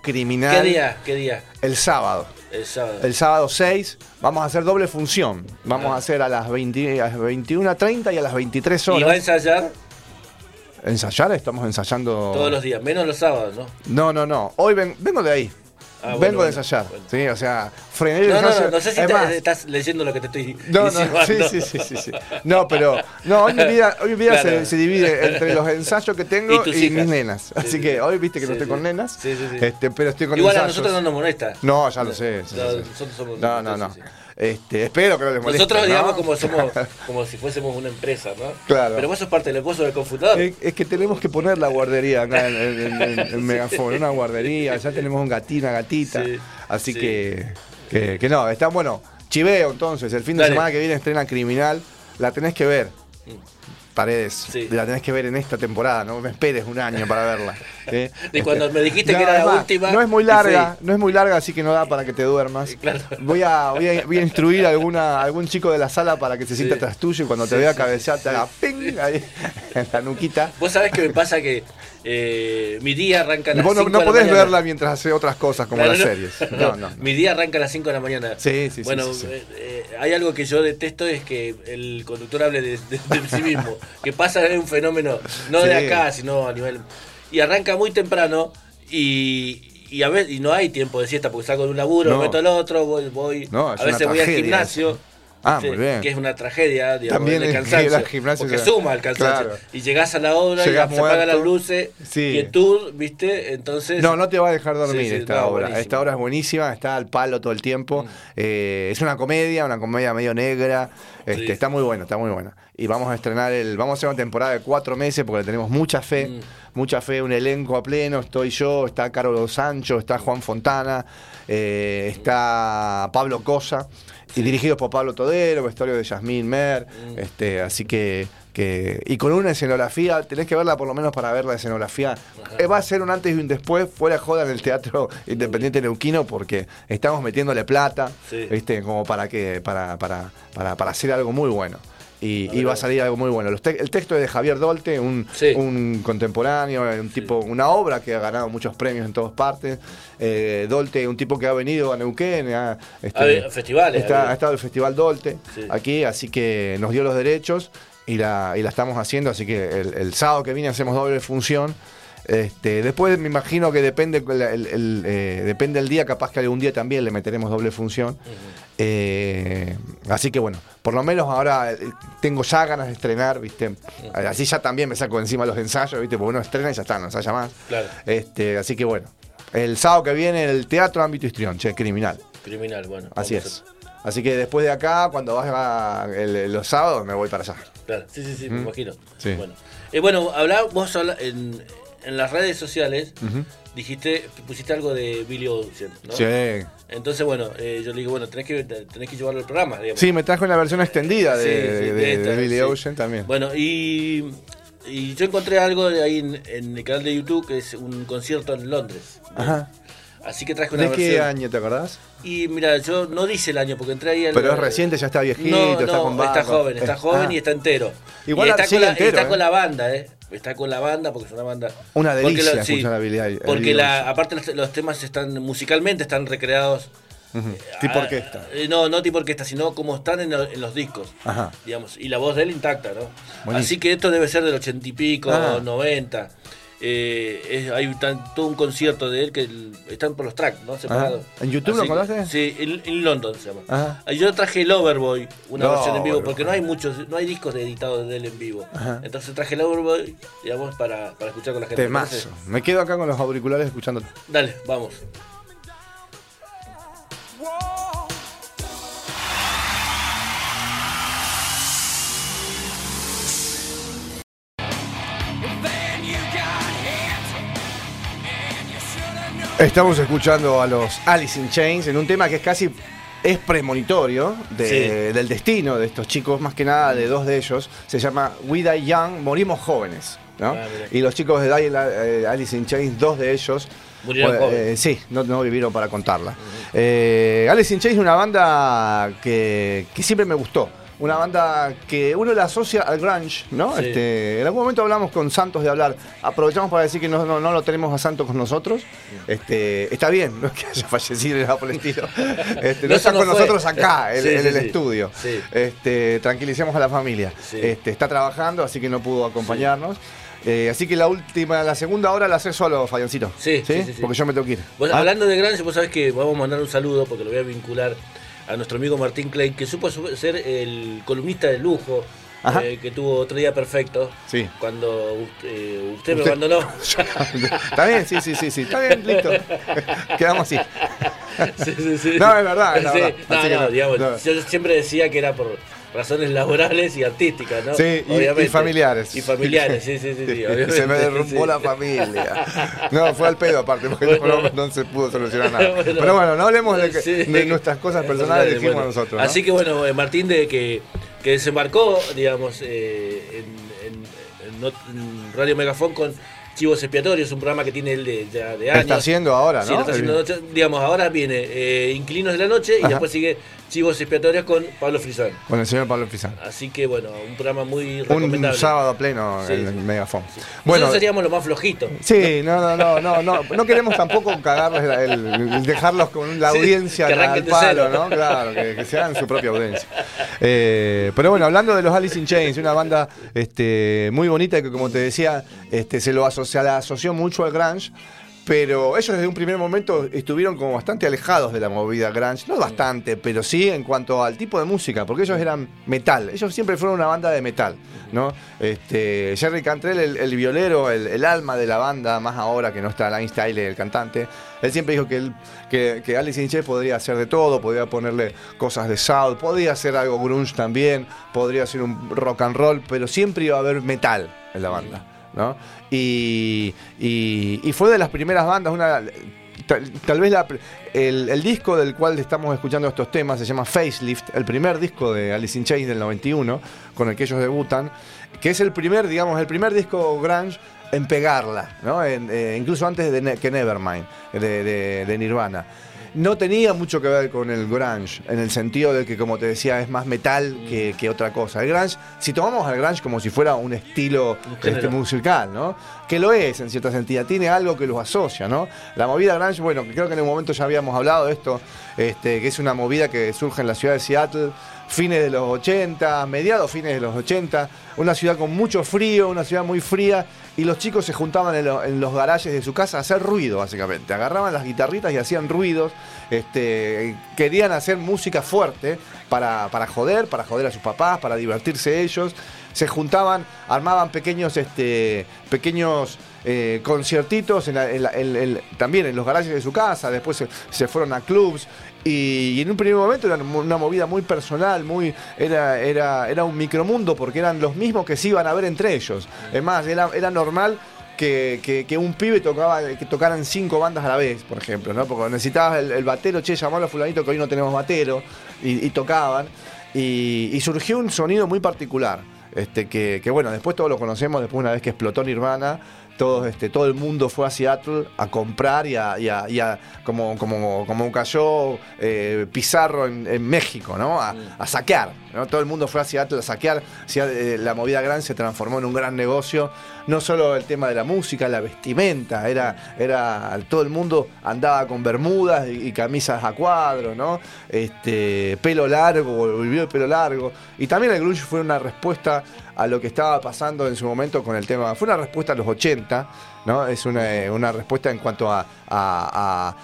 Criminal ¿Qué día? ¿Qué día? el sábado. El sábado. El sábado 6 vamos a hacer doble función. Vamos Ah. a hacer a las, 20 a las 21.30 y a las 23 ¿Y va a horas. ensayar ¿Ensayar? Estamos ensayando. todos los días, menos los sábados, ¿no? No, no, no. Hoy ven- vengo de ahí. Ah, bueno, vengo de bueno, ensayar. bueno. Sí, o sea, frené el No, no, ensayo. no, no sé si Es te- estás leyendo lo que te estoy No, no, sí, sí, sí, sí, sí. No, pero no, hoy mi vida, hoy mi vida Claro. se, se divide entre los ensayos que tengo Y y, mis nenas. Así Sí, que hoy viste que no Sí, estoy sí. con nenas. Sí, sí, sí. Este, pero estoy con Igual a ensayos. nosotros no nos molesta. No, ya lo sé. No, nosotros somos- No, no, no. Este, espero que no les moleste. Nosotros, ¿no? digamos, como somos, como si fuésemos una empresa, ¿no? Claro. Pero vos sos parte del gozo del confundador. Es, es que tenemos que poner la guardería acá en, en, en- en Megafon, una guardería, ya tenemos un gatito, una gatita. Sí, así sí. que, que, que no, está bueno. Chiveo entonces, el fin de Dale. semana que viene estrena Criminal, la tenés que ver. Paredes, Sí. la tenés que ver en esta temporada, no me esperes un año para verla. ¿eh? De cuando me dijiste que era la más, última, No es muy y larga, no es muy larga, así que no da para que te duermas. Claro. Voy a, voy a, voy a instruir a alguna, algún chico de la sala para que se sienta Sí. tras tuyo y cuando te vea cabecear te haga ping ahí en la nuquita. Vos sabés que me pasa que eh, mi día arranca a las Vos no, 5 no de la podés mañana. verla mientras hace otras cosas como Claro, las no. series. No, no. Mi día arranca a las 5 de la mañana. Sí, sí, sí, Bueno, sí, sí. eh, eh, hay algo que yo detesto es que el conductor hable de, de- de sí mismo. que pasa es un fenómeno, no de acá, sino a nivel. Y arranca muy temprano y, y a veces y no hay tiempo de siesta porque salgo de un laburo, me meto al otro, voy, voy a veces voy al gimnasio. eso. Ah, muy bien. Que es una tragedia, digamos, También el cansancio. porque suma el cansancio. Claro. Y llegás a la obra Llegás y se apagan las luces, Sí. quietud, ¿viste? Entonces. No, no te va a dejar dormir Sí, sí, esta no, obra. buenísimo. Esta obra es buenísima, está al palo todo el tiempo. Mm. Eh, es una comedia, una comedia medio negra. Este. Está muy buena, está muy buena. Y vamos a estrenar el. Vamos a hacer una temporada de cuatro meses porque le tenemos mucha fe. Mm. Mucha fe, un elenco a pleno. Estoy yo, está Carlos Sancho, está Juan Fontana, eh, está Pablo Cosa. Y dirigidos por Pablo Todero, vestuario de Yasmín Mer. Mm. Este, así que, que. Y con una escenografía, tenés que verla por lo menos para ver la escenografía. Eh, va a ser un antes y un después, fuera joda en el Teatro Independiente Neuquino, porque estamos metiéndole plata, Sí. ¿viste? Como para que, para, para, para, para hacer algo muy bueno. Y, A va a a salir algo muy bueno. Los te- el texto es de Javier Dolte, un, Sí. un contemporáneo, un tipo, una obra que ha ganado muchos premios en todas partes. Eh, Dolte, un tipo que ha venido a Neuquén, ha, este, Ha habido festivales, ha está- habido. ha estado el Festival Dolte Sí. aquí, así que nos dio los derechos y la, y la estamos haciendo, así que el, el sábado que viene hacemos doble función. Este, después me imagino que depende el, el- el, eh, depende el día, capaz que algún día también le meteremos doble función. Eh, así que bueno, por lo menos ahora eh, tengo ya ganas de estrenar, ¿viste? Así ya también me saco encima los ensayos, ¿viste? Porque uno estrena y ya está, no ensaya más. Claro. Este, así que bueno, el sábado que viene el Teatro Ámbito Histrión, che, criminal. Criminal, bueno. Así es. Así que después de acá, cuando vaya el- los sábados, me voy para allá. a- Claro, sí, sí, sí, me imagino. Sí. Bueno, eh, bueno hablá, vos habla- en, en las redes sociales dijiste, pusiste algo de Billy Ocean, ¿no? Sí. Entonces, bueno, eh, yo le digo, bueno, tenés que, tenés que llevarlo al programa, digamos. Sí, me trajo una versión extendida de, Sí, sí, de- de esta, de Billy. Ocean también. Bueno, y, y yo encontré algo de ahí en, en el canal de YouTube que es un concierto en Londres. Ajá. Así que traje una ¿De qué versión. año te acordás? Y mira, yo no dice el año porque entré ahí al- Pero es reciente, ya está viejito, No, está con está barba. joven, está joven ah. y está entero. Igual y está, con la, entero, está ¿eh? con la banda, ¿eh? Está con la banda porque es una banda. Una Porque delicia lo- sí, Billy Porque la, aparte los, los temas están musicalmente están recreados. Ujú. eh, Tipo a- orquesta. eh, no, no tipo orquesta, sino como están en, en los discos. Ajá. Digamos, y la voz de él intacta, ¿no? Buenísimo. Así que esto debe ser del ochenta y pico, Ah. 90. Eh, es- hay tan- todo un concierto de él que el- están por los tracks, ¿no? Separados. ¿En YouTube lo Así que- encontraste? Sí, en, en London se llama. Ah, Yo traje el Overboy, una No, versión en vivo, porque no hay muchos, no hay discos editados de él en vivo. Ajá. Entonces traje el Overboy, digamos, para, para escuchar con la gente. Temazo. Me quedo acá con los auriculares escuchando. Dale, vamos. Estamos escuchando a los Alice in Chains en un tema que es casi es premonitorio de- del destino de estos chicos, más que nada de dos de ellos. Se llama We Die Young, Morimos Jóvenes. ¿no? Ah, y los chicos de Die- eh, Alice in Chains, dos de ellos. Murieron pues, eh, sí, no, no vivieron para contarla. Eh, Alice in Chains es una banda que, que siempre me gustó. Una banda que uno la asocia al grunge, ¿no? Sí. Este, en algún momento hablamos con Santos de hablar. Aprovechamos para decir que no, no, no lo tenemos a Santos con nosotros. Este, está bien, no es que haya fallecido el estilo. Este, no, No, está con nosotros acá, en, Sí, en sí, el estudio. Sí. Este, tranquilicemos a la familia. Sí. Este, está trabajando, así que no pudo acompañarnos. Eh, así que la última, la segunda hora la hace solo, Fabiancito. Sí, sí, sí, sí. Porque yo me tengo que ir. Vos, Ah, Hablando de Grunge, vos sabés que vamos a mandar un saludo porque lo voy a vincular a nuestro amigo Martín Klein, que supo su- ser el columnista de lujo, eh, que tuvo otro día perfecto. Sí. Cuando usted, eh, usted me abandonó. Está bien, sí, sí, sí, sí. Está bien, listo. Quedamos así. Sí, sí, sí. No, es verdad, es verdad. No, Así que no, no, digamos, no. yo siempre decía que era por razones laborales y artísticas, ¿no? Sí, y- y familiares. Y familiares, sí, sí, sí. sí, obviamente, se me derrumbó sí. la familia. No, fue al pedo aparte, porque no- Bueno. no, no se pudo solucionar nada. Bueno. Pero bueno, no hablemos de, que- Sí. de nuestras cosas personales, dijimos Bueno, nosotros. ¿no? Así que bueno, eh, Martín de que, que desembarcó, digamos, eh, en, Radio Megafón con Chivos Expiatorios, un programa que tiene él de, ya de años. Está haciendo ahora, Sí, ¿no? lo está haciendo digamos, ahora viene eh, Inquilinos de la Noche y Ajá. después sigue Chivos Expiatorios con Pablo Frisán. Con el señor Pablo Pizán. Así que bueno, un programa muy Un recomendable. sábado a pleno Sí, en el sí. Megafon. Nosotros Bueno, seríamos lo más flojito. sí, no, no, no, no, no, no queremos tampoco cagarles la- el, el dejarlos con la audiencia al palo. ¿no? Claro, que, que se hagan su propia audiencia. Eh, pero bueno, hablando de los Alice in Chains, una banda este, muy bonita que como te decía, este, se lo asocia, la asoció mucho al grunge. Pero ellos desde un primer momento estuvieron como bastante alejados de la movida grunge. No bastante, pero sí en cuanto al tipo de música, porque ellos eran metal. Ellos siempre fueron una banda de metal, ¿no? Este, Jerry Cantrell, el, el violero, el, el alma de la banda, más ahora que no está Lane Stiley, el cantante, él siempre dijo que, él, que, que Alice in Chains podría hacer de todo, podría ponerle cosas de soul, podría hacer algo grunge también, podría hacer un rock and roll, pero siempre iba a haber metal en la banda. ¿no? Y, fue de las primeras bandas, una, tal, vez el, disco del cual estamos escuchando estos temas se llama Facelift, el primer disco de Alice in Chains del 91, con el que ellos debutan, que es el primer, digamos, el primer disco grunge en pegarla, ¿no? Eh, incluso antes de que Nevermind, de Nirvana. No tenía mucho que ver con el grunge, en el sentido de que, como te decía, es más metal que, que otra cosa. El grunge, si tomamos al grunge como si fuera un estilo este, musical, ¿no? Que lo es en cierta sentido, tiene algo que los asocia, ¿no? La movida grunge, bueno, creo que en un momento ya habíamos hablado de esto, este, que es una movida que surge en la ciudad de Seattle, fines de los 80, mediados fines de los 80, una ciudad con mucho frío, una ciudad muy fría, y los chicos se juntaban en, lo- en los garajes de su casa a hacer ruido, básicamente. Agarraban las guitarritas y hacían ruidos, este, querían hacer música fuerte para, para joder, para joder a sus papás, para divertirse ellos. Se juntaban, armaban pequeños, este, pequeños eh, conciertitos en la- también en los garajes de su casa, después se, se fueron a clubs. Y, en un primer momento era una movida muy personal, muy era, era, era un micromundo porque eran los mismos que se iban a ver entre ellos. Es más, era, era normal que, que- un pibe tocaba, que tocaran cinco bandas a la vez, por ejemplo, ¿no? Porque necesitabas el, batero, che, llamalo a fulanito que hoy no tenemos batero, y, tocaban. Y, y surgió un sonido muy particular. Este, que, que, bueno, después todos lo conocemos, después una vez que explotó Nirvana, todos, este, todo el mundo fue a Seattle a comprar y a, y a- y a- como, como, como cayó eh, Pizarro en, en México, ¿no? A, a saquear. ¿no? Todo el mundo fue a Seattle a saquear. Eh, la movida gran se transformó en un gran negocio. No solo el tema de la música, la vestimenta, era, era todo el mundo andaba con bermudas y, y camisas a cuadros, ¿no? Este, pelo largo, volvió el pelo largo. Y también el grunge fue una respuesta a lo que estaba pasando en su momento con el tema. Fue una respuesta a los 80, ¿no? Es una, eh, una respuesta en cuanto a, a,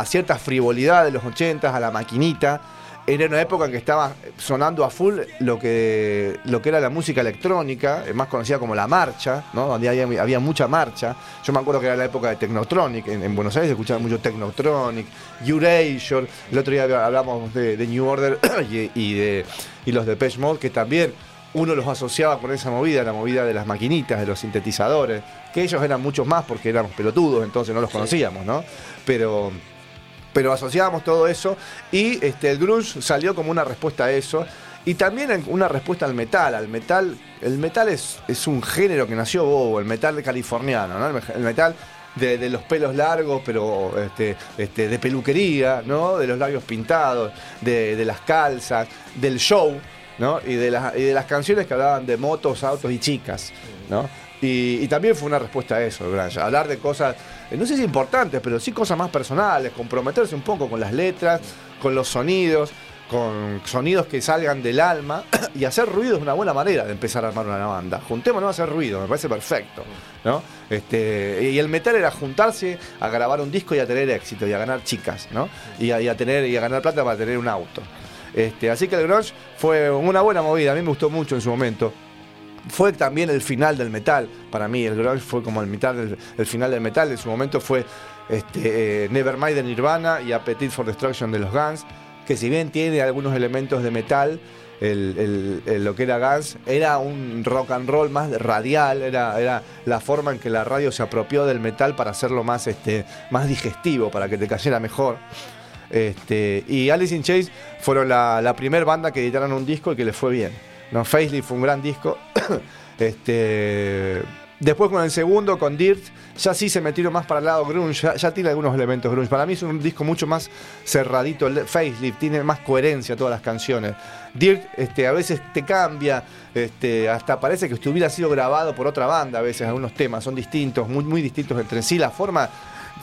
a- cierta frivolidad de los 80, a la maquinita. Era una época en que estaba sonando a full lo que, lo que era la música electrónica, eh, más conocida como la marcha, ¿no? donde había, había mucha marcha. Yo me acuerdo que era la época de Technotronic, en, en Buenos Aires se escuchaba mucho Technotronic, Erasure, el otro día hablamos de, New Order y, de, y los de Mode, que también uno los asociaba con esa movida, la movida de las maquinitas, de los sintetizadores, que ellos eran muchos más porque éramos pelotudos, entonces no los conocíamos, ¿no? Pero, pero asociábamos todo eso y este, el grunge salió como una respuesta a eso. Y también una respuesta al metal. Al metal, el metal es, es un género que nació bobo, el metal californiano, ¿no? El metal de, los pelos largos, pero este, este, de peluquería, ¿no? De los labios pintados, de, las calzas, del show, ¿no? Y de, las, y de las canciones que hablaban de motos, autos y chicas, ¿no? Y, también fue una respuesta a eso, Hablar de cosas, no sé si importantes, pero sí cosas más personales, comprometerse un poco con las letras, con los sonidos con sonidos que salgan del alma y hacer ruido es una buena manera de empezar a armar una banda. Juntémonos a hacer ruido, me parece perfecto. ¿no? Este, y el metal era juntarse a grabar un disco y a tener éxito y a ganar chicas, ¿no? Y a, tener y a ganar plata para tener un auto. Este, así que el grunge fue una buena movida, a mí me gustó mucho en su momento. Fue también el final del metal, para mí el grunge fue como el, mitad el final del metal, en su momento fue este, eh, Nevermind de Nirvana y Appetite for Destruction de los Guns que si bien tiene algunos elementos de metal, lo que era Guns era un rock and roll más radial, era, la forma en que la radio se apropió del metal para hacerlo más, este, más digestivo, para que te cayera mejor. Este, y Alice in Chains fueron la, primera banda que editaron un disco y que les fue bien. ¿no? Facelift fue un gran disco. este, Después con el segundo, con Dirt, ya sí se metieron más para el lado grunge, ya, tiene algunos elementos grunge. Para mí es un disco mucho más cerradito, facelift, tiene más coherencia todas las canciones. Dirt este, a veces te cambia, hasta parece que hubiera sido grabado por otra banda a veces, algunos temas son distintos, muy distintos entre sí, la forma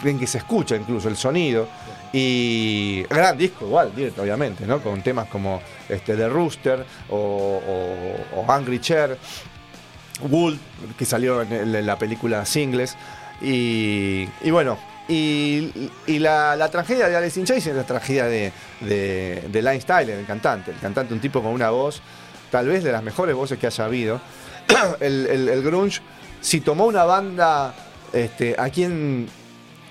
en que se escucha incluso el sonido. Y gran disco igual, Dirt, obviamente, ¿no? Con temas como este, The Rooster o, o Angry Chair. Wool, que salió en, la película Singles. Y, bueno, y, la, tragedia de Alice in Chains es la tragedia de, de, de Line Styler, el cantante. El cantante, un tipo con una voz, tal vez de las mejores voces que haya habido. el, grunge, si tomó una banda este, a quien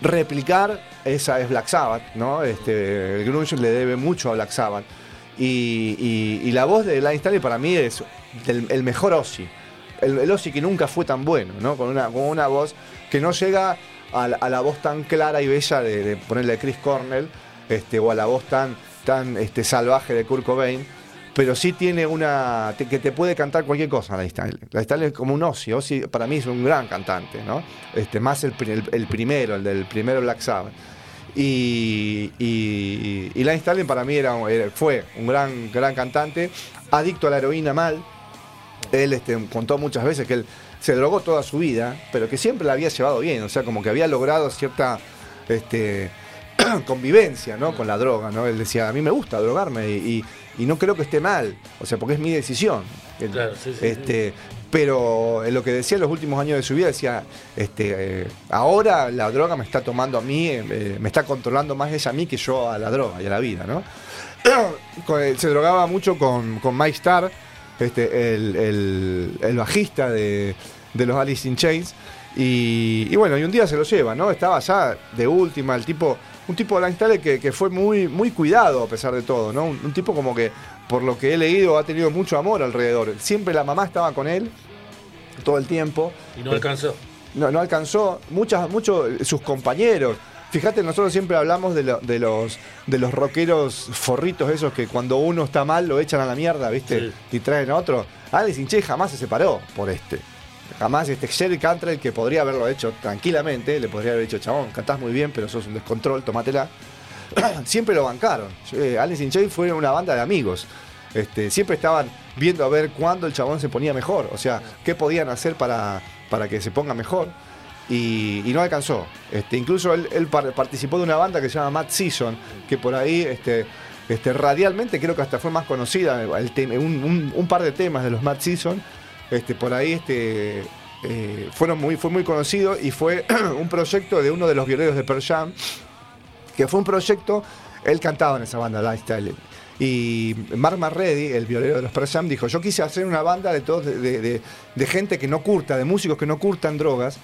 replicar, esa es Black Sabbath, ¿no? Este, el grunge le debe mucho a Black Sabbath. Y, la voz de Line Styler para mí es el mejor Ozzy el, el que nunca fue tan bueno, ¿no? Con una, con una voz que no llega a la, voz tan clara y bella de, ponerle Chris Cornell, este, o a la voz tan, tan este, salvaje de Kurt Cobain, pero sí tiene una. que te puede cantar cualquier cosa, la Stanley. La Stanley es como un. Ozzy para mí es un gran cantante, ¿no? Este, más el, primero, el del primero Black Sabbath. Y, y, y, Stanley para mí era, fue un gran, gran cantante, adicto a la heroína mal, él este, contó muchas veces que él se drogó toda su vida, pero que siempre la había llevado bien, o sea, como que había logrado cierta este, convivencia ¿no? con la droga. ¿no? Él decía, a mí me gusta drogarme no creo que esté mal, o sea, porque es mi decisión. Claro, sí, sí, este, Pero en lo que decía en los últimos años de su vida, decía, este, eh, ahora la droga me está tomando a mí, eh, me está controlando más ella a mí que yo a la droga y a la vida. ¿no? se drogaba mucho con, con Mike Starr este, el, bajista de, los Alice in Chains. Y, bueno, y un día se lo lleva, ¿no? Estaba ya de última, el tipo, un tipo de la que, que fue muy, muy cuidado a pesar de todo, ¿no? Un, tipo como que, por lo que he leído, ha tenido mucho amor alrededor. Siempre la mamá estaba con él todo el tiempo. Y no alcanzó. No, no alcanzó. Muchas, muchos sus compañeros, Fíjate, nosotros siempre hablamos de, de, los, de los rockeros forritos esos que cuando uno está mal lo echan a la mierda, ¿viste? Y traen a otro. Alice in jamás se separó por este. Jamás este Jerry Cantrell, que podría haberlo hecho tranquilamente, le podría haber dicho, chabón, cantás muy bien, pero sos un descontrol, tomátela. siempre lo bancaron. Alice in Chains fue una banda de amigos. Este, siempre estaban viendo a ver cuándo el chabón se ponía mejor. O sea, qué podían hacer para, para que se ponga mejor y, no alcanzó. Este, incluso él, participó de una banda que se llama Mad Season, que por ahí este, radialmente creo que hasta fue más conocida, un, par de temas de los Mad Season, este, por ahí este, eh, fueron muy, fue muy conocido y fue un proyecto de uno de los violeros de Pearl Jam, que fue un proyecto, él cantaba en esa banda, Lifestyle. Y Mark Marready, el violero de los Pearl Jam, dijo, yo quise hacer una banda de, todos, de, de gente que no curta, de músicos que no curtan drogas,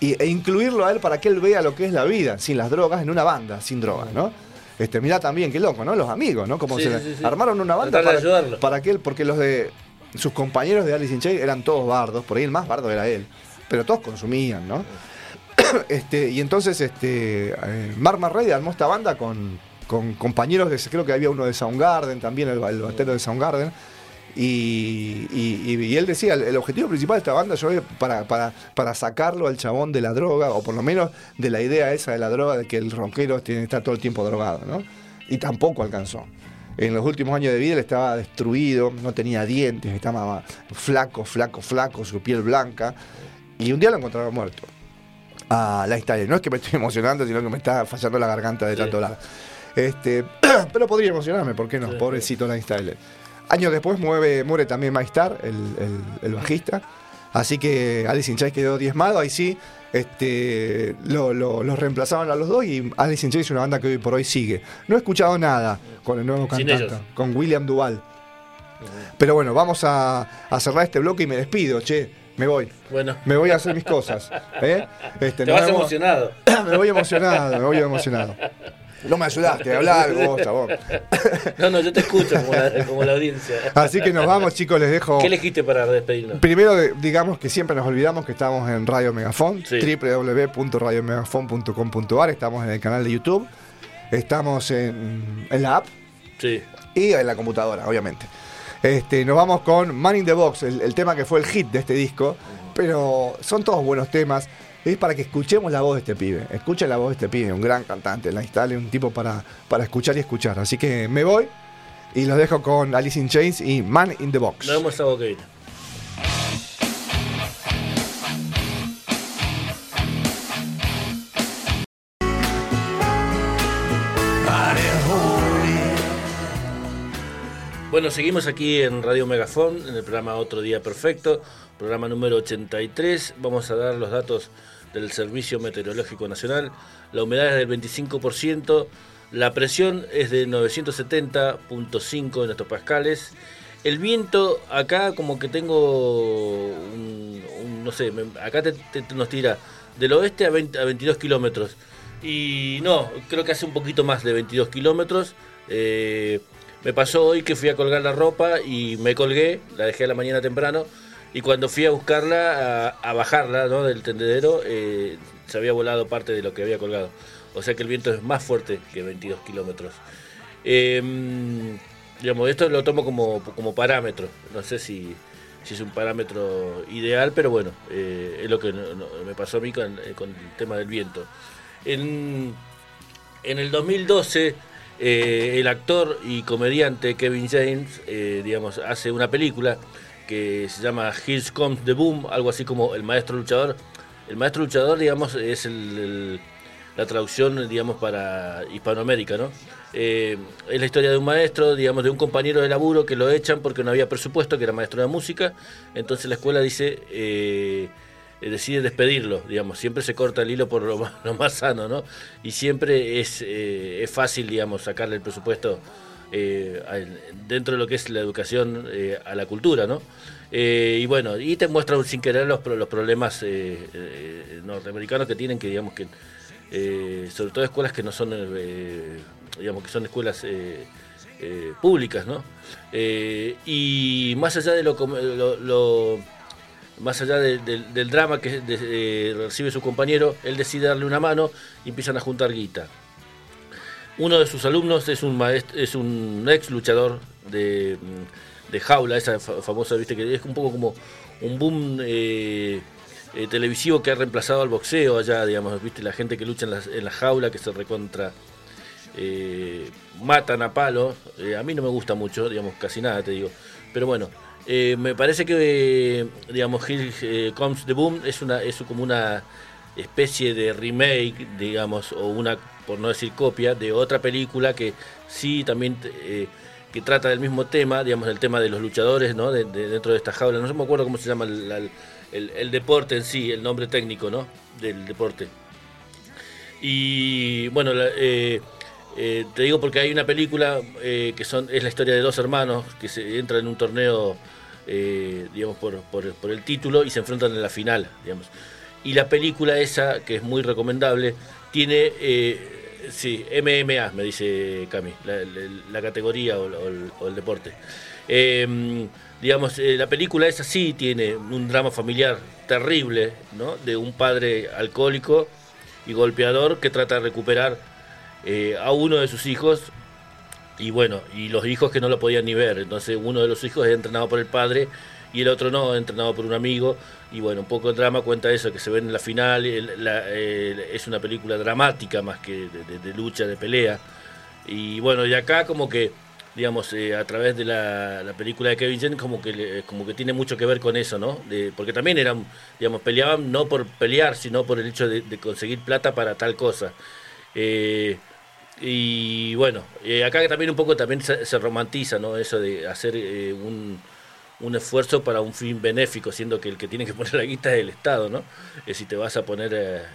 e incluirlo a él para que él vea lo que es la vida sin las drogas en una banda sin drogas, ¿no? Este, mirá también, qué loco, ¿no? Los amigos, ¿no? Como se armaron una banda para, para que él, porque los de sus compañeros de Alice in Chains eran todos bardos, por ahí el más bardo era él, pero todos consumían, ¿no? este, y entonces este, eh, Mark Marrey armó esta banda con, con compañeros, de, creo que había uno de Soundgarden, también el, el batero de Soundgarden. Y, y- y él decía, el, objetivo principal de esta banda yo para, para, para sacarlo al chabón de la droga, o por lo menos de la idea esa de la droga, de que el rockero tiene que estar todo el tiempo drogado, ¿no? Y tampoco alcanzó. En los últimos años de vida él estaba destruido, no tenía dientes, estaba flaco, flaco, flaco, su piel blanca. Y un día lo encontraron muerto. A la historia. No es que me estoy emocionando, sino que me está fallando la garganta de Sí. tanto hablar. Este, pero podría emocionarme, ¿por qué no? Sí. Pobrecito Lance Tyler. Años después muere, muere también el, el- el bajista. Así que Alice in Chains quedó diezmado. Ahí sí, este, lo, lo- los reemplazaron a los dos y Alice in Chains es una banda que hoy por hoy sigue. No he escuchado nada con el nuevo cantante, con William Duval. Pero bueno, vamos a, a cerrar este bloque y me despido, che. Me voy. Bueno, Me voy a hacer mis cosas. ¿eh? Este, te vas vemos- emocionado. me voy emocionado, me voy emocionado. No me ayudaste a hablar vos, chabón. No, no, yo te escucho como la, como la audiencia. Así que nos vamos, chicos, les dejo. ¿Qué elegiste para despedirnos? Primero, digamos que siempre nos olvidamos que estamos en Radio Megafon, Sí. www.radiomegafon.com.ar, estamos en el canal de YouTube, estamos en, en la app Sí. y en la computadora, obviamente. Este, nos vamos con Man in the Box, el, el tema que fue el hit de este disco, pero son todos buenos temas. Es para que escuchemos la voz de este pibe. Escuchen la voz de este pibe, un gran cantante. La instale, un tipo para, para escuchar y escuchar. Así que me voy y los dejo con Alice in Chains y Man in the Box. Nos vemos el sábado Bueno, seguimos aquí en Radio Megafón, en el programa Otro Día Perfecto, programa número 83. Vamos a dar los datos del Servicio Meteorológico Nacional. La humedad es del 25%, la presión es de 970.5 en hectopascales. El viento, acá como que tengo, un, no sé, acá te- nos tira del oeste a, 20 a 22 kilómetros. Y no, creo que hace un poquito más de 22 kilómetros. Eh, me pasó hoy que fui a colgar la ropa y me colgué, la dejé a la mañana temprano. Y cuando fui a buscarla, a, bajarla ¿no? del tendedero, eh, se había volado parte de lo que había colgado. O sea que el viento es más fuerte que 22 kilómetros. Eh, digamos, esto lo tomo como, como parámetro. No sé si, si es un parámetro ideal, pero bueno, eh, es lo que me pasó a mí con, eh, con el tema del viento. En, en el 2012, eh, el actor y comediante Kevin James, eh, digamos, hace una película que se llama Here Comes the Boom, algo así como El Maestro Luchador. El Maestro Luchador, digamos, es la traducción, digamos, para Hispanoamérica, ¿no? Eh, es la historia de un maestro, digamos, de un compañero de laburo que lo echan porque no había presupuesto, que era maestro de música. Entonces la escuela dice, decide despedirlo, digamos. Siempre se corta el hilo por lo más, lo más sano, ¿no? Y siempre es, eh, es fácil, digamos, sacarle el presupuesto eh, dentro de lo que es la educación eh, a la cultura, ¿no? Eh, y bueno, y te muestra sin querer los, los problemas eh, eh, norteamericanos que tienen, que digamos que, eh, sobre todo escuelas que no son, eh, digamos que son escuelas eh, eh, públicas, ¿no? Eh, y más allá de lo, lo- lo- más allá de- del- drama que eh, recibe su compañero, él decide darle una mano y empiezan a juntar guita. Uno de sus alumnos es un maestro, es un ex luchador de, mm, jaula, esa fa- famosa, viste, que es un poco como un boom eh, eh, televisivo que ha reemplazado al boxeo allá, digamos, viste, la gente que lucha en la, en la jaula, que se recontra matan a palo. A mí no me gusta mucho, digamos, casi nada, te digo. Pero bueno, eh, me parece que, eh, digamos, Here eh, Comes the Boom es, una, es como una especie de remake, digamos, o una, por no decir copia, de otra película que sí también eh, que trata del mismo tema, digamos, el tema de los luchadores, ¿no? De- de- dentro de esta jaula. No me acuerdo cómo se llama el, el- deporte en sí, el nombre técnico, ¿no? Del deporte. Y bueno, la- eh, te digo porque hay una película que son es la historia de dos hermanos que se entran en un torneo, eh, digamos, por, por- el título y se enfrentan en la final, digamos. Y la película esa, que es muy recomendable, tiene, eh, sí, MMA, me dice Cami, la, categoría o, el, deporte. Eh, digamos, eh, la película esa sí tiene un drama familiar terrible, ¿no? De un padre alcohólico y golpeador que trata de recuperar eh, a uno de sus hijos y bueno, y los hijos que no lo podían ni ver. Entonces uno de los hijos es entrenado por el padre y el otro no, entrenado por un amigo. Y bueno, un poco el drama cuenta eso, que se ve en la final. es una película dramática más que de, lucha, de pelea. Y bueno, y acá como que, digamos, eh, a través de la, película de Kevin James, como que, como que tiene mucho que ver con eso, ¿no? porque también eran, digamos, peleaban no por pelear, sino por el hecho de, conseguir plata para tal cosa. Eh, y bueno, eh, acá también un poco también se, romantiza, ¿no? Eso de hacer eh, un, un, esfuerzo para un fin benéfico, siendo que el que tiene que poner la guita es el Estado, ¿no? Eh, si te vas a poner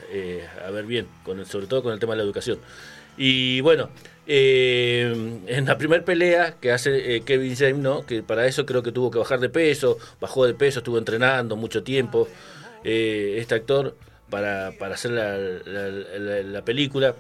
a ver bien, sobre todo con el tema de la educación. Y bueno, en la primera pelea que hace Kevin James, ¿no? Que para eso creo que tuvo que bajar de peso, bajó de peso, estuvo entrenando mucho tiempo, este actor, para, para hacer la, la película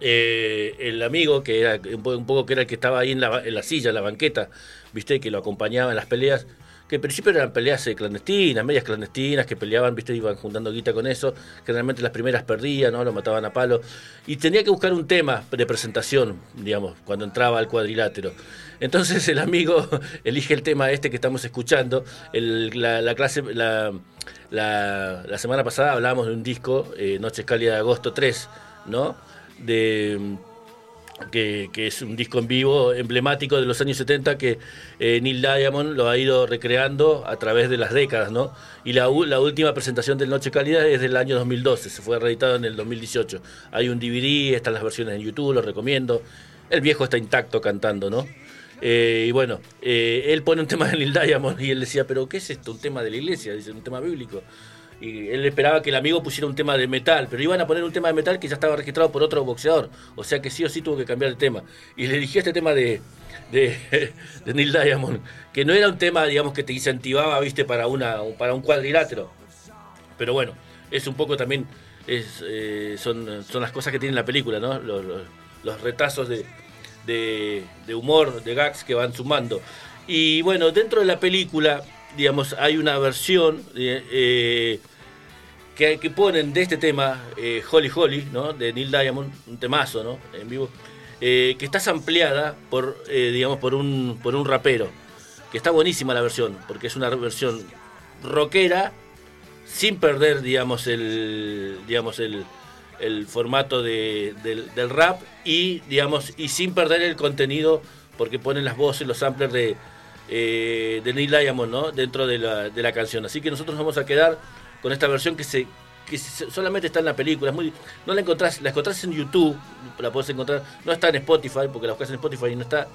eh, el amigo, que era un poco que era el que estaba ahí en la, en la silla, en la banqueta, viste, que lo acompañaba en las peleas, que al principio eran peleas eh, clandestinas, medias clandestinas, que peleaban, viste, iban juntando guita con eso, generalmente las primeras perdían, ¿no? Lo mataban a palo, y tenía que buscar un tema de presentación, digamos, cuando entraba al cuadrilátero. Entonces el amigo elige el tema este que estamos escuchando, la, clase, la, la, semana pasada hablábamos de un disco, eh, Noches Cálidas de Agosto 3, ¿no? De que, es un disco en vivo emblemático de los años 70 que eh, Neil Diamond lo ha ido recreando a través de las décadas, ¿no? Y la, la, última presentación del Noche Cálida es del año 2012, se fue reeditado en el 2018. Hay un DVD, están las versiones en YouTube, lo recomiendo. El viejo está intacto cantando, ¿no? Eh, y bueno, eh, él pone un tema de Neil Diamond y él decía, pero ¿qué es esto? Un tema de la iglesia, dice, un tema bíblico y él esperaba que el amigo pusiera un tema de metal, pero iban a poner un tema de metal que ya estaba registrado por otro boxeador, o sea que sí o sí tuvo que cambiar el tema. Y le dije este tema de, de, Neil Diamond, que no era un tema, digamos, que te incentivaba, viste, para, una, para un cuadrilátero. Pero bueno, es un poco también, eh, son, son las cosas que tiene la película, ¿no? Los, retazos de, de, humor, de gags que van sumando. Y bueno, dentro de la película, digamos, hay una versión eh, que, ponen de este tema, eh, Holly Holly, ¿no? de Neil Diamond, un temazo ¿no? en vivo, eh, que está ampliada por, digamos, por, un, por un rapero, que está buenísima la versión, porque es una versión rockera, sin perder, digamos, el, digamos, el, el formato de, del, rap y, digamos, y sin perder el contenido, porque ponen las voces, los samplers de, de Neil Diamond ¿no? dentro de la, de la canción. Así que nosotros vamos a quedar con esta versión que se que solamente está en la película, muy, no la encontrás, la encontrás en YouTube, la podés encontrar, no está en Spotify, porque la buscas en Spotify y no está.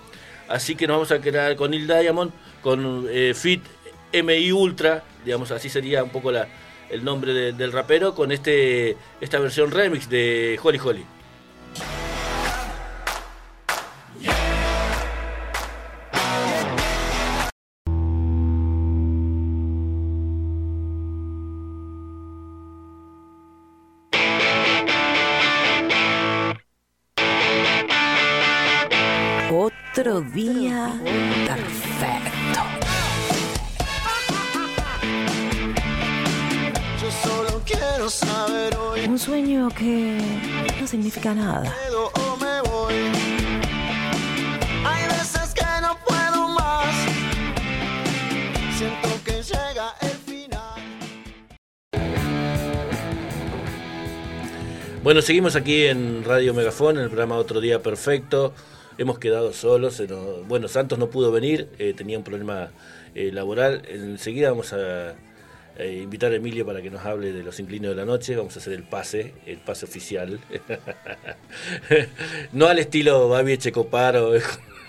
Así que nos vamos a quedar con Neil Diamond, con eh, Fit MI Ultra, digamos, así sería un poco la, el nombre del rapero, con este esta versión remix de Holly Holly. Otro día perfecto. Yo solo quiero saber hoy. Un sueño que no significa nada. O me voy. Hay veces que no puedo más. Siento que llega el final. Bueno, seguimos aquí en Radio Megafón, en el programa Otro Día Perfecto hemos quedado solos. bueno, Santos no pudo venir, eh, tenía un problema eh, laboral. Enseguida vamos a invitar a Emilio para que nos hable de los inclinos de la noche. Vamos a hacer el pase, el pase oficial. no al estilo Babi Echecoparo,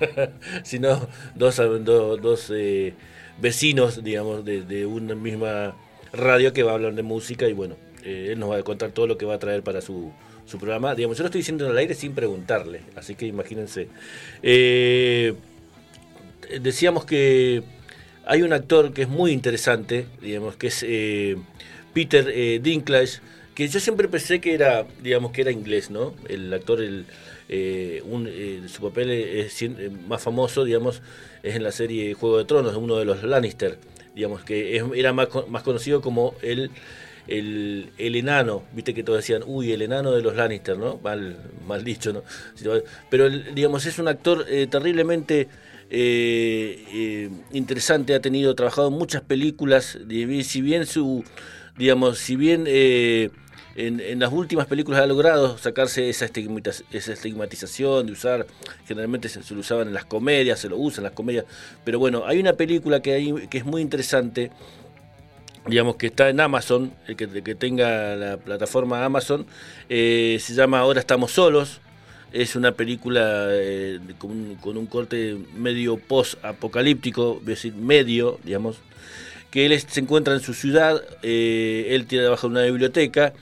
sino dos, dos, eh, vecinos, digamos, de, de, una misma radio que va a hablar de música y bueno, él nos va a contar todo lo que va a traer para su su programa. Digamos, yo lo estoy diciendo en el aire sin preguntarle, así que imagínense. Eh, decíamos que hay un actor que es muy interesante, digamos, que es eh, Peter eh, Dinklage, que yo siempre pensé que era, digamos, que era inglés, ¿no? El actor, el, eh, un, eh, su papel es, más famoso, digamos, es en la serie Juego de Tronos, uno de los Lannister, digamos, que es- era más, más conocido como el, el, el enano, viste que todos decían, uy, el enano de los Lannister, ¿no? Mal, mal dicho, ¿no? Pero, digamos, es un actor eh, terriblemente eh, eh, interesante, ha tenido, trabajado en muchas películas, si bien su, digamos, si bien eh, en, las últimas películas ha logrado sacarse esa, estigmatiz- esa estigmatización de usar, generalmente se, se lo usaban en las comedias, se lo usa en las comedias, pero bueno, hay una película que, hay, que es muy interesante, digamos que está en Amazon, el que, tenga la plataforma Amazon, eh, se llama Ahora estamos solos, es una película eh, con, un- corte medio post-apocalíptico, es decir, medio, digamos, que él se encuentra en su ciudad, eh, él tiene trabaja en una biblioteca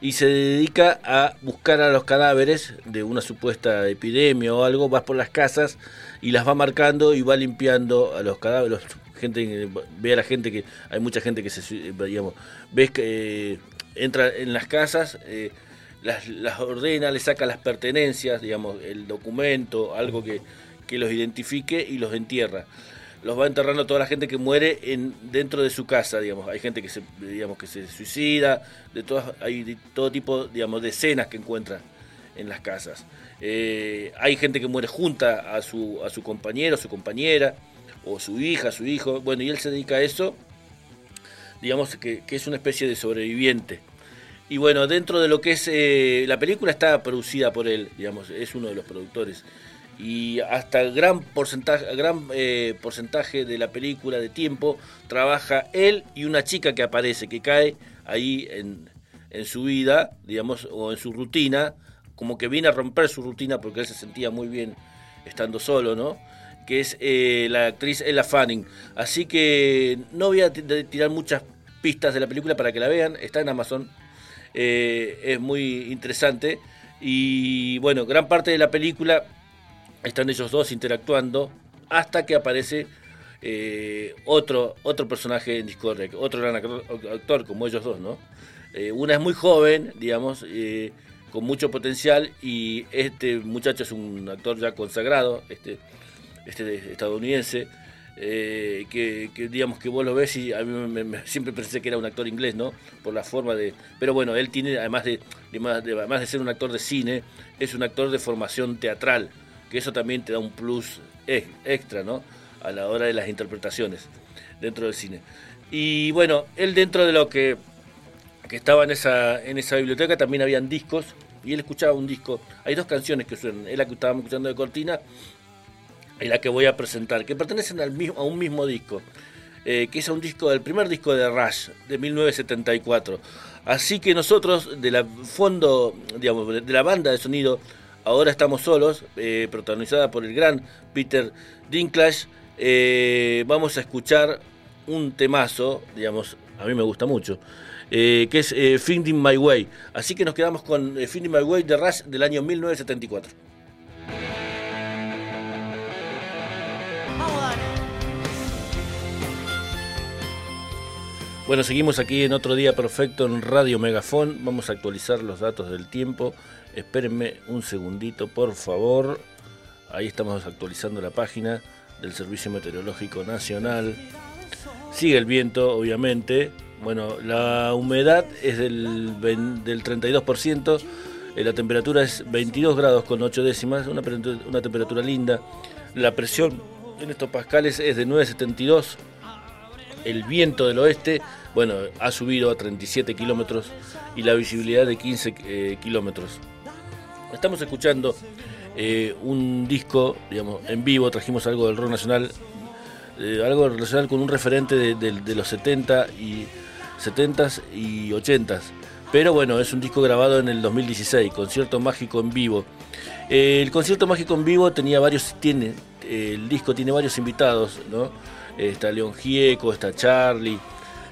y se dedica a buscar a los cadáveres de una supuesta epidemia o algo, va por las casas y las va marcando y va limpiando a los cadáveres. Gente, ve a la gente que hay mucha gente que se, sui- digamos, ves que eh, entra en las casas, eh, las, ordena, le saca las pertenencias, digamos, el documento, algo que, que los identifique y los entierra los va enterrando toda la gente que muere en dentro de su casa, digamos. Hay gente que se, digamos, que se suicida, de todas, hay todo tipo, digamos, de escenas que encuentra en las casas. Eh, hay gente que muere junta a su, a su compañero, su compañera, o su hija, su hijo. Bueno, y él se dedica a eso, digamos que, es una especie de sobreviviente. Y bueno, dentro de lo que es eh, la película está producida por él, digamos, es uno de los productores. Y hasta gran porcentaje, gran eh, porcentaje de la película de tiempo trabaja él y una chica que aparece, que cae ahí en, en su vida, digamos, o en su rutina, como que viene a romper su rutina porque él se sentía muy bien estando solo, ¿no? Que es eh, la actriz Ella Fanning. Así que no voy a tirar muchas pistas de la película para que la vean, está en Amazon. Eh, es muy interesante. Y bueno, gran parte de la película están ellos dos interactuando hasta que aparece eh, otro, otro personaje en Discord, otro gran actor, como ellos dos, ¿no? Una es muy joven, digamos, con mucho potencial y este muchacho es un actor ya consagrado, este, este estadounidense, eh, que, que, digamos que vos lo ves y a mí me- me- siempre pensé que era un actor inglés, ¿no? Por la forma de... Pero bueno, él tiene, además de, de más- de- además de ser un actor de cine, es un actor de formación teatral, que eso también te da un plus ex- extra, ¿no? A la hora de las interpretaciones dentro del cine. Y bueno, él dentro de lo que, que estaba en esa, en esa biblioteca también habían discos, y él escuchaba un disco. Hay dos canciones que suenan, es la que estábamos escuchando de Cortina y la que voy a presentar, que pertenecen a un mismo disco, eh, que es un disco del primer disco de Rush, de 1974. Así que nosotros, de la fondo, digamos, de la banda de sonido, ahora estamos solos, eh, protagonizada por el gran Peter Dinklage, eh, vamos a escuchar un temazo, digamos, a mí me gusta mucho, que es Finding My Way. Así que nos quedamos con Finding My Way de Rush del año 1974. Bueno, seguimos aquí en otro día perfecto en Radio Megafón. Vamos a actualizar los datos del tiempo. Espérenme un segundito, por favor. Ahí estamos actualizando la página del Servicio Meteorológico Nacional. Sigue el viento, obviamente. Bueno, la humedad es del, ven- del 32%. eh, La temperatura es 22 grados con 8 décimas. Una, una temperatura linda. La presión en estos pascales es de 972 el viento del oeste, bueno, ha subido a 37 kilómetros y la visibilidad de 15 eh, kilómetros. Estamos escuchando eh, un disco, digamos, en vivo, trajimos algo del rock nacional, eh, algo relacionado con un referente de, de- los 70 y 70s y 80s. Pero bueno, es un disco grabado en el 2016, concierto mágico en vivo. El concierto mágico en vivo tenía varios, tiene, el disco tiene varios invitados, ¿no? Está León Gieco, está Charlie,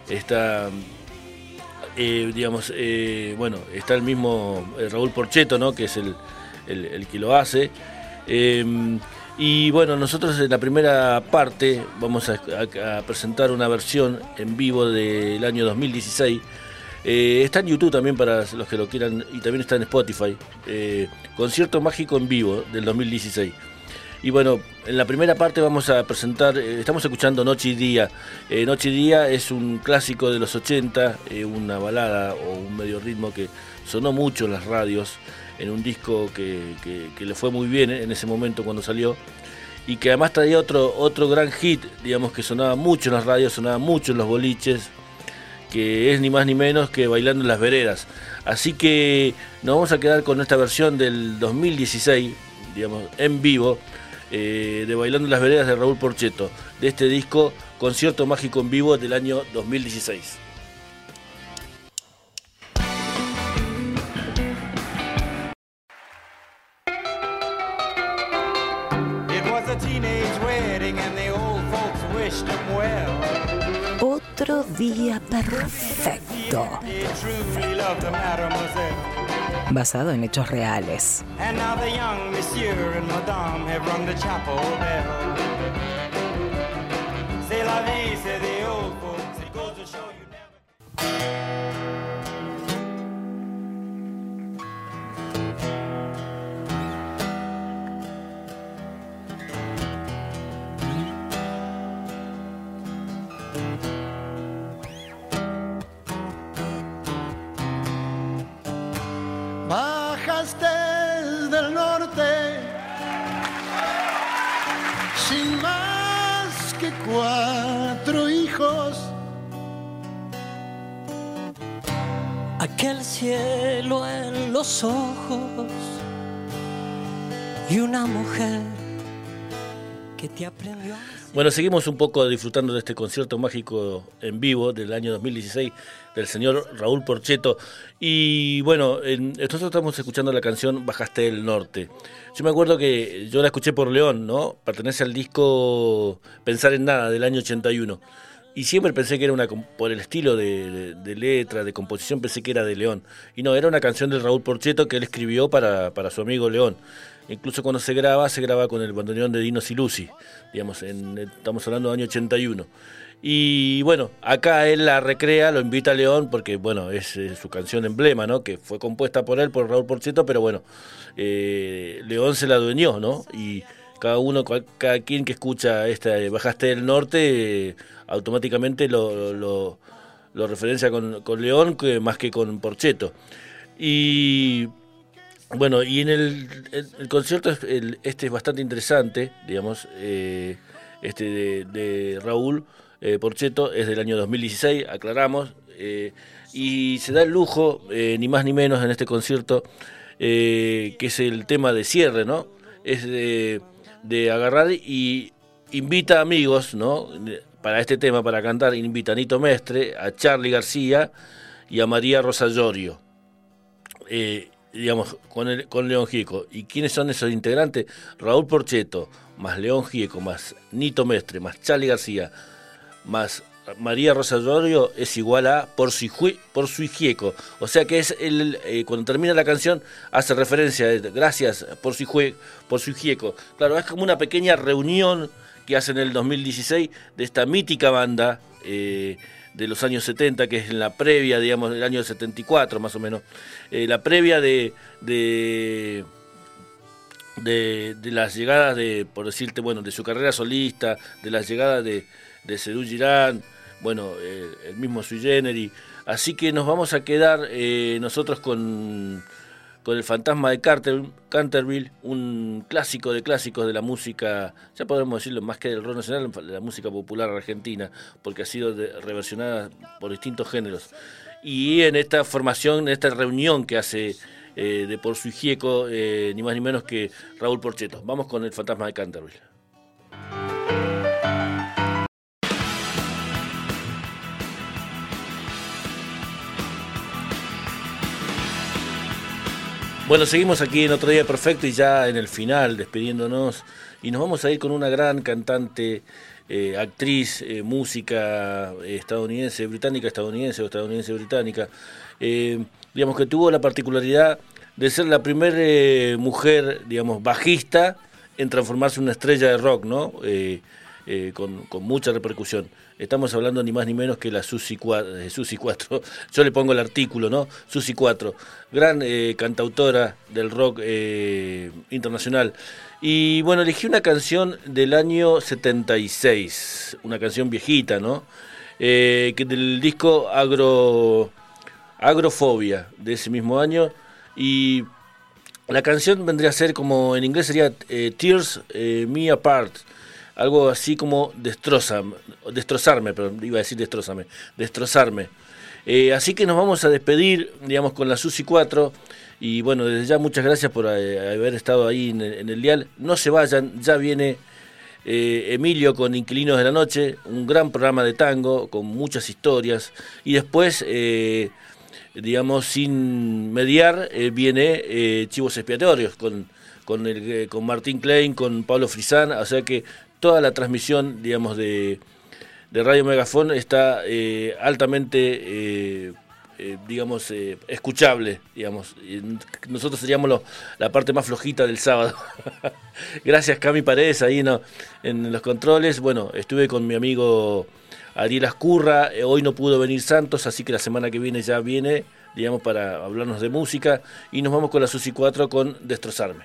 está, eh, digamos, eh, bueno, está el mismo eh, Raúl Porcheto, ¿no? Que es el, el- que lo hace. Eh, y bueno, nosotros en la primera parte vamos a, presentar una versión en vivo del año 2016 Eh, está en YouTube también para los que lo quieran y también está en Spotify. Concierto mágico en vivo del 2016. Y bueno, en la primera parte vamos a presentar, eh, estamos escuchando Noche y Día. Eh, Noche y Día es un clásico de los 80, eh, una balada o un medio ritmo que sonó mucho en las radios, en un disco que, que- que le fue muy bien en ese momento cuando salió. Y que además traía otro, otro gran hit, digamos que sonaba mucho en las radios, sonaba mucho en los boliches, que es ni más ni menos que Bailando en las Veredas. Así que nos vamos a quedar con esta versión del 2016, digamos, en vivo, eh, de Bailando en las Veredas de Raúl Porcheto, de este disco Concierto Mágico en Vivo del año 2016. It was a teenage wedding and the old folks wished him well. Otro día perfecto. Basado en hechos reales. Cielo en los ojos y una mujer que te aprendió Bueno, seguimos un poco disfrutando de este concierto mágico en vivo del año 2016 del señor Raúl Porcheto. Y bueno, en- nosotros estamos escuchando la canción Bajaste del Norte. Yo me acuerdo que yo la escuché por León, ¿no? Pertenece al disco Pensar en Nada del año 81. Y siempre pensé que era una, por el estilo de, letra, de composición, pensé que era de León. Y no, era una canción de Raúl Porcheto que él escribió para, para su amigo León. Incluso cuando se graba, se graba con el bandoneón de Dino Silusi, digamos, en, estamos hablando del año 81. Y bueno, acá él la recrea, lo invita a León, porque bueno, es, su canción emblema, ¿no? Que fue compuesta por él, por Raúl Porcheto, pero bueno, eh, León se la adueñó, ¿no? Cada uno, cada quien que escucha esta eh, Bajaste del Norte, eh, automáticamente lo, lo, referencia con, con León que, más que con Porcheto. Y bueno, y en el, concierto este es bastante interesante, digamos, eh, este de, Raúl eh, Porcheto es del año 2016, aclaramos, y se da el lujo, ni más ni menos en este concierto, que es el tema de cierre, ¿no? Es de agarrar y invita amigos, ¿no? Para este tema, para cantar, invita a Nito Mestre, a Charlie García y a María Rosa Llorio eh, digamos, con, el, con León Gieco. ¿Y quiénes son esos integrantes? Raúl Porcheto, más León Gieco, más Nito Mestre, más Charlie García, más María Rosa Llorio es igual a por su, por su. O sea que es el, eh, cuando termina la canción hace referencia a gracias por su, por su. Claro, es como una pequeña reunión que hacen en el 2016 de esta mítica banda eh, de los años 70, que es en la previa, digamos, del año 74 más o menos, eh, la previa de, de, de, de las llegadas de, por decirte, bueno, de su carrera solista, de las llegadas de, de Sedú Girán, bueno, eh, el mismo Sui Generis. Así que nos vamos a quedar eh, nosotros con, con El Fantasma de Carter, Canterville, un clásico de clásicos de la música, ya podemos decirlo más que del rock nacional, de la música popular argentina, porque ha sido reversionada por distintos géneros. Y en esta formación, en esta reunión que hace eh, de por su Gieco, eh, ni más ni menos que Raúl Porcheto. Vamos con El Fantasma de Canterville. Bueno, seguimos aquí en otro día perfecto y ya en el final, despidiéndonos. Y nos vamos a ir con una gran cantante, eh, actriz, eh, música eh, estadounidense, británica, estadounidense o estadounidense británica. digamos que tuvo la particularidad de ser la primera mujer, digamos, bajista en transformarse en una estrella de rock, ¿no? Eh, eh, con, mucha repercusión. Estamos hablando ni más ni menos que la Susi 4, Susi 4. Yo le pongo el artículo, ¿no? Susi 4, gran eh, cantautora del rock eh, internacional. Y bueno, elegí una canción del año 76, una canción viejita, ¿no? Eh, que del disco Agro, Agrofobia de ese mismo año. Y la canción vendría a ser como, en inglés sería eh, Tears eh, Me Apart, algo así como destrozarme, destrozarme, pero iba a decir destrozarme, destrozarme. Eh, así que nos vamos a despedir, digamos, con la Susi 4. Y bueno, desde ya muchas gracias por eh, haber estado ahí en el, dial. No se vayan, ya viene eh, Emilio con Inquilinos de la Noche, un gran programa de tango con muchas historias. Y después, digamos, sin mediar, viene Chivos Expiatorios con, con, el, con Martín Klein, con Pablo Frisán. O sea que toda la transmisión, digamos, de, de Radio Megafón está eh, altamente... Eh, eh, digamos, escuchable, digamos. Nosotros seríamos la parte más flojita del sábado. Gracias Cami Paredes ahí no, en los controles. Bueno, estuve con mi amigo Ariel Ascurra, hoy no pudo venir Santos, así que la semana que viene ya viene, digamos, para hablarnos de música. Y nos vamos con la Susi 4 con Destrozarme.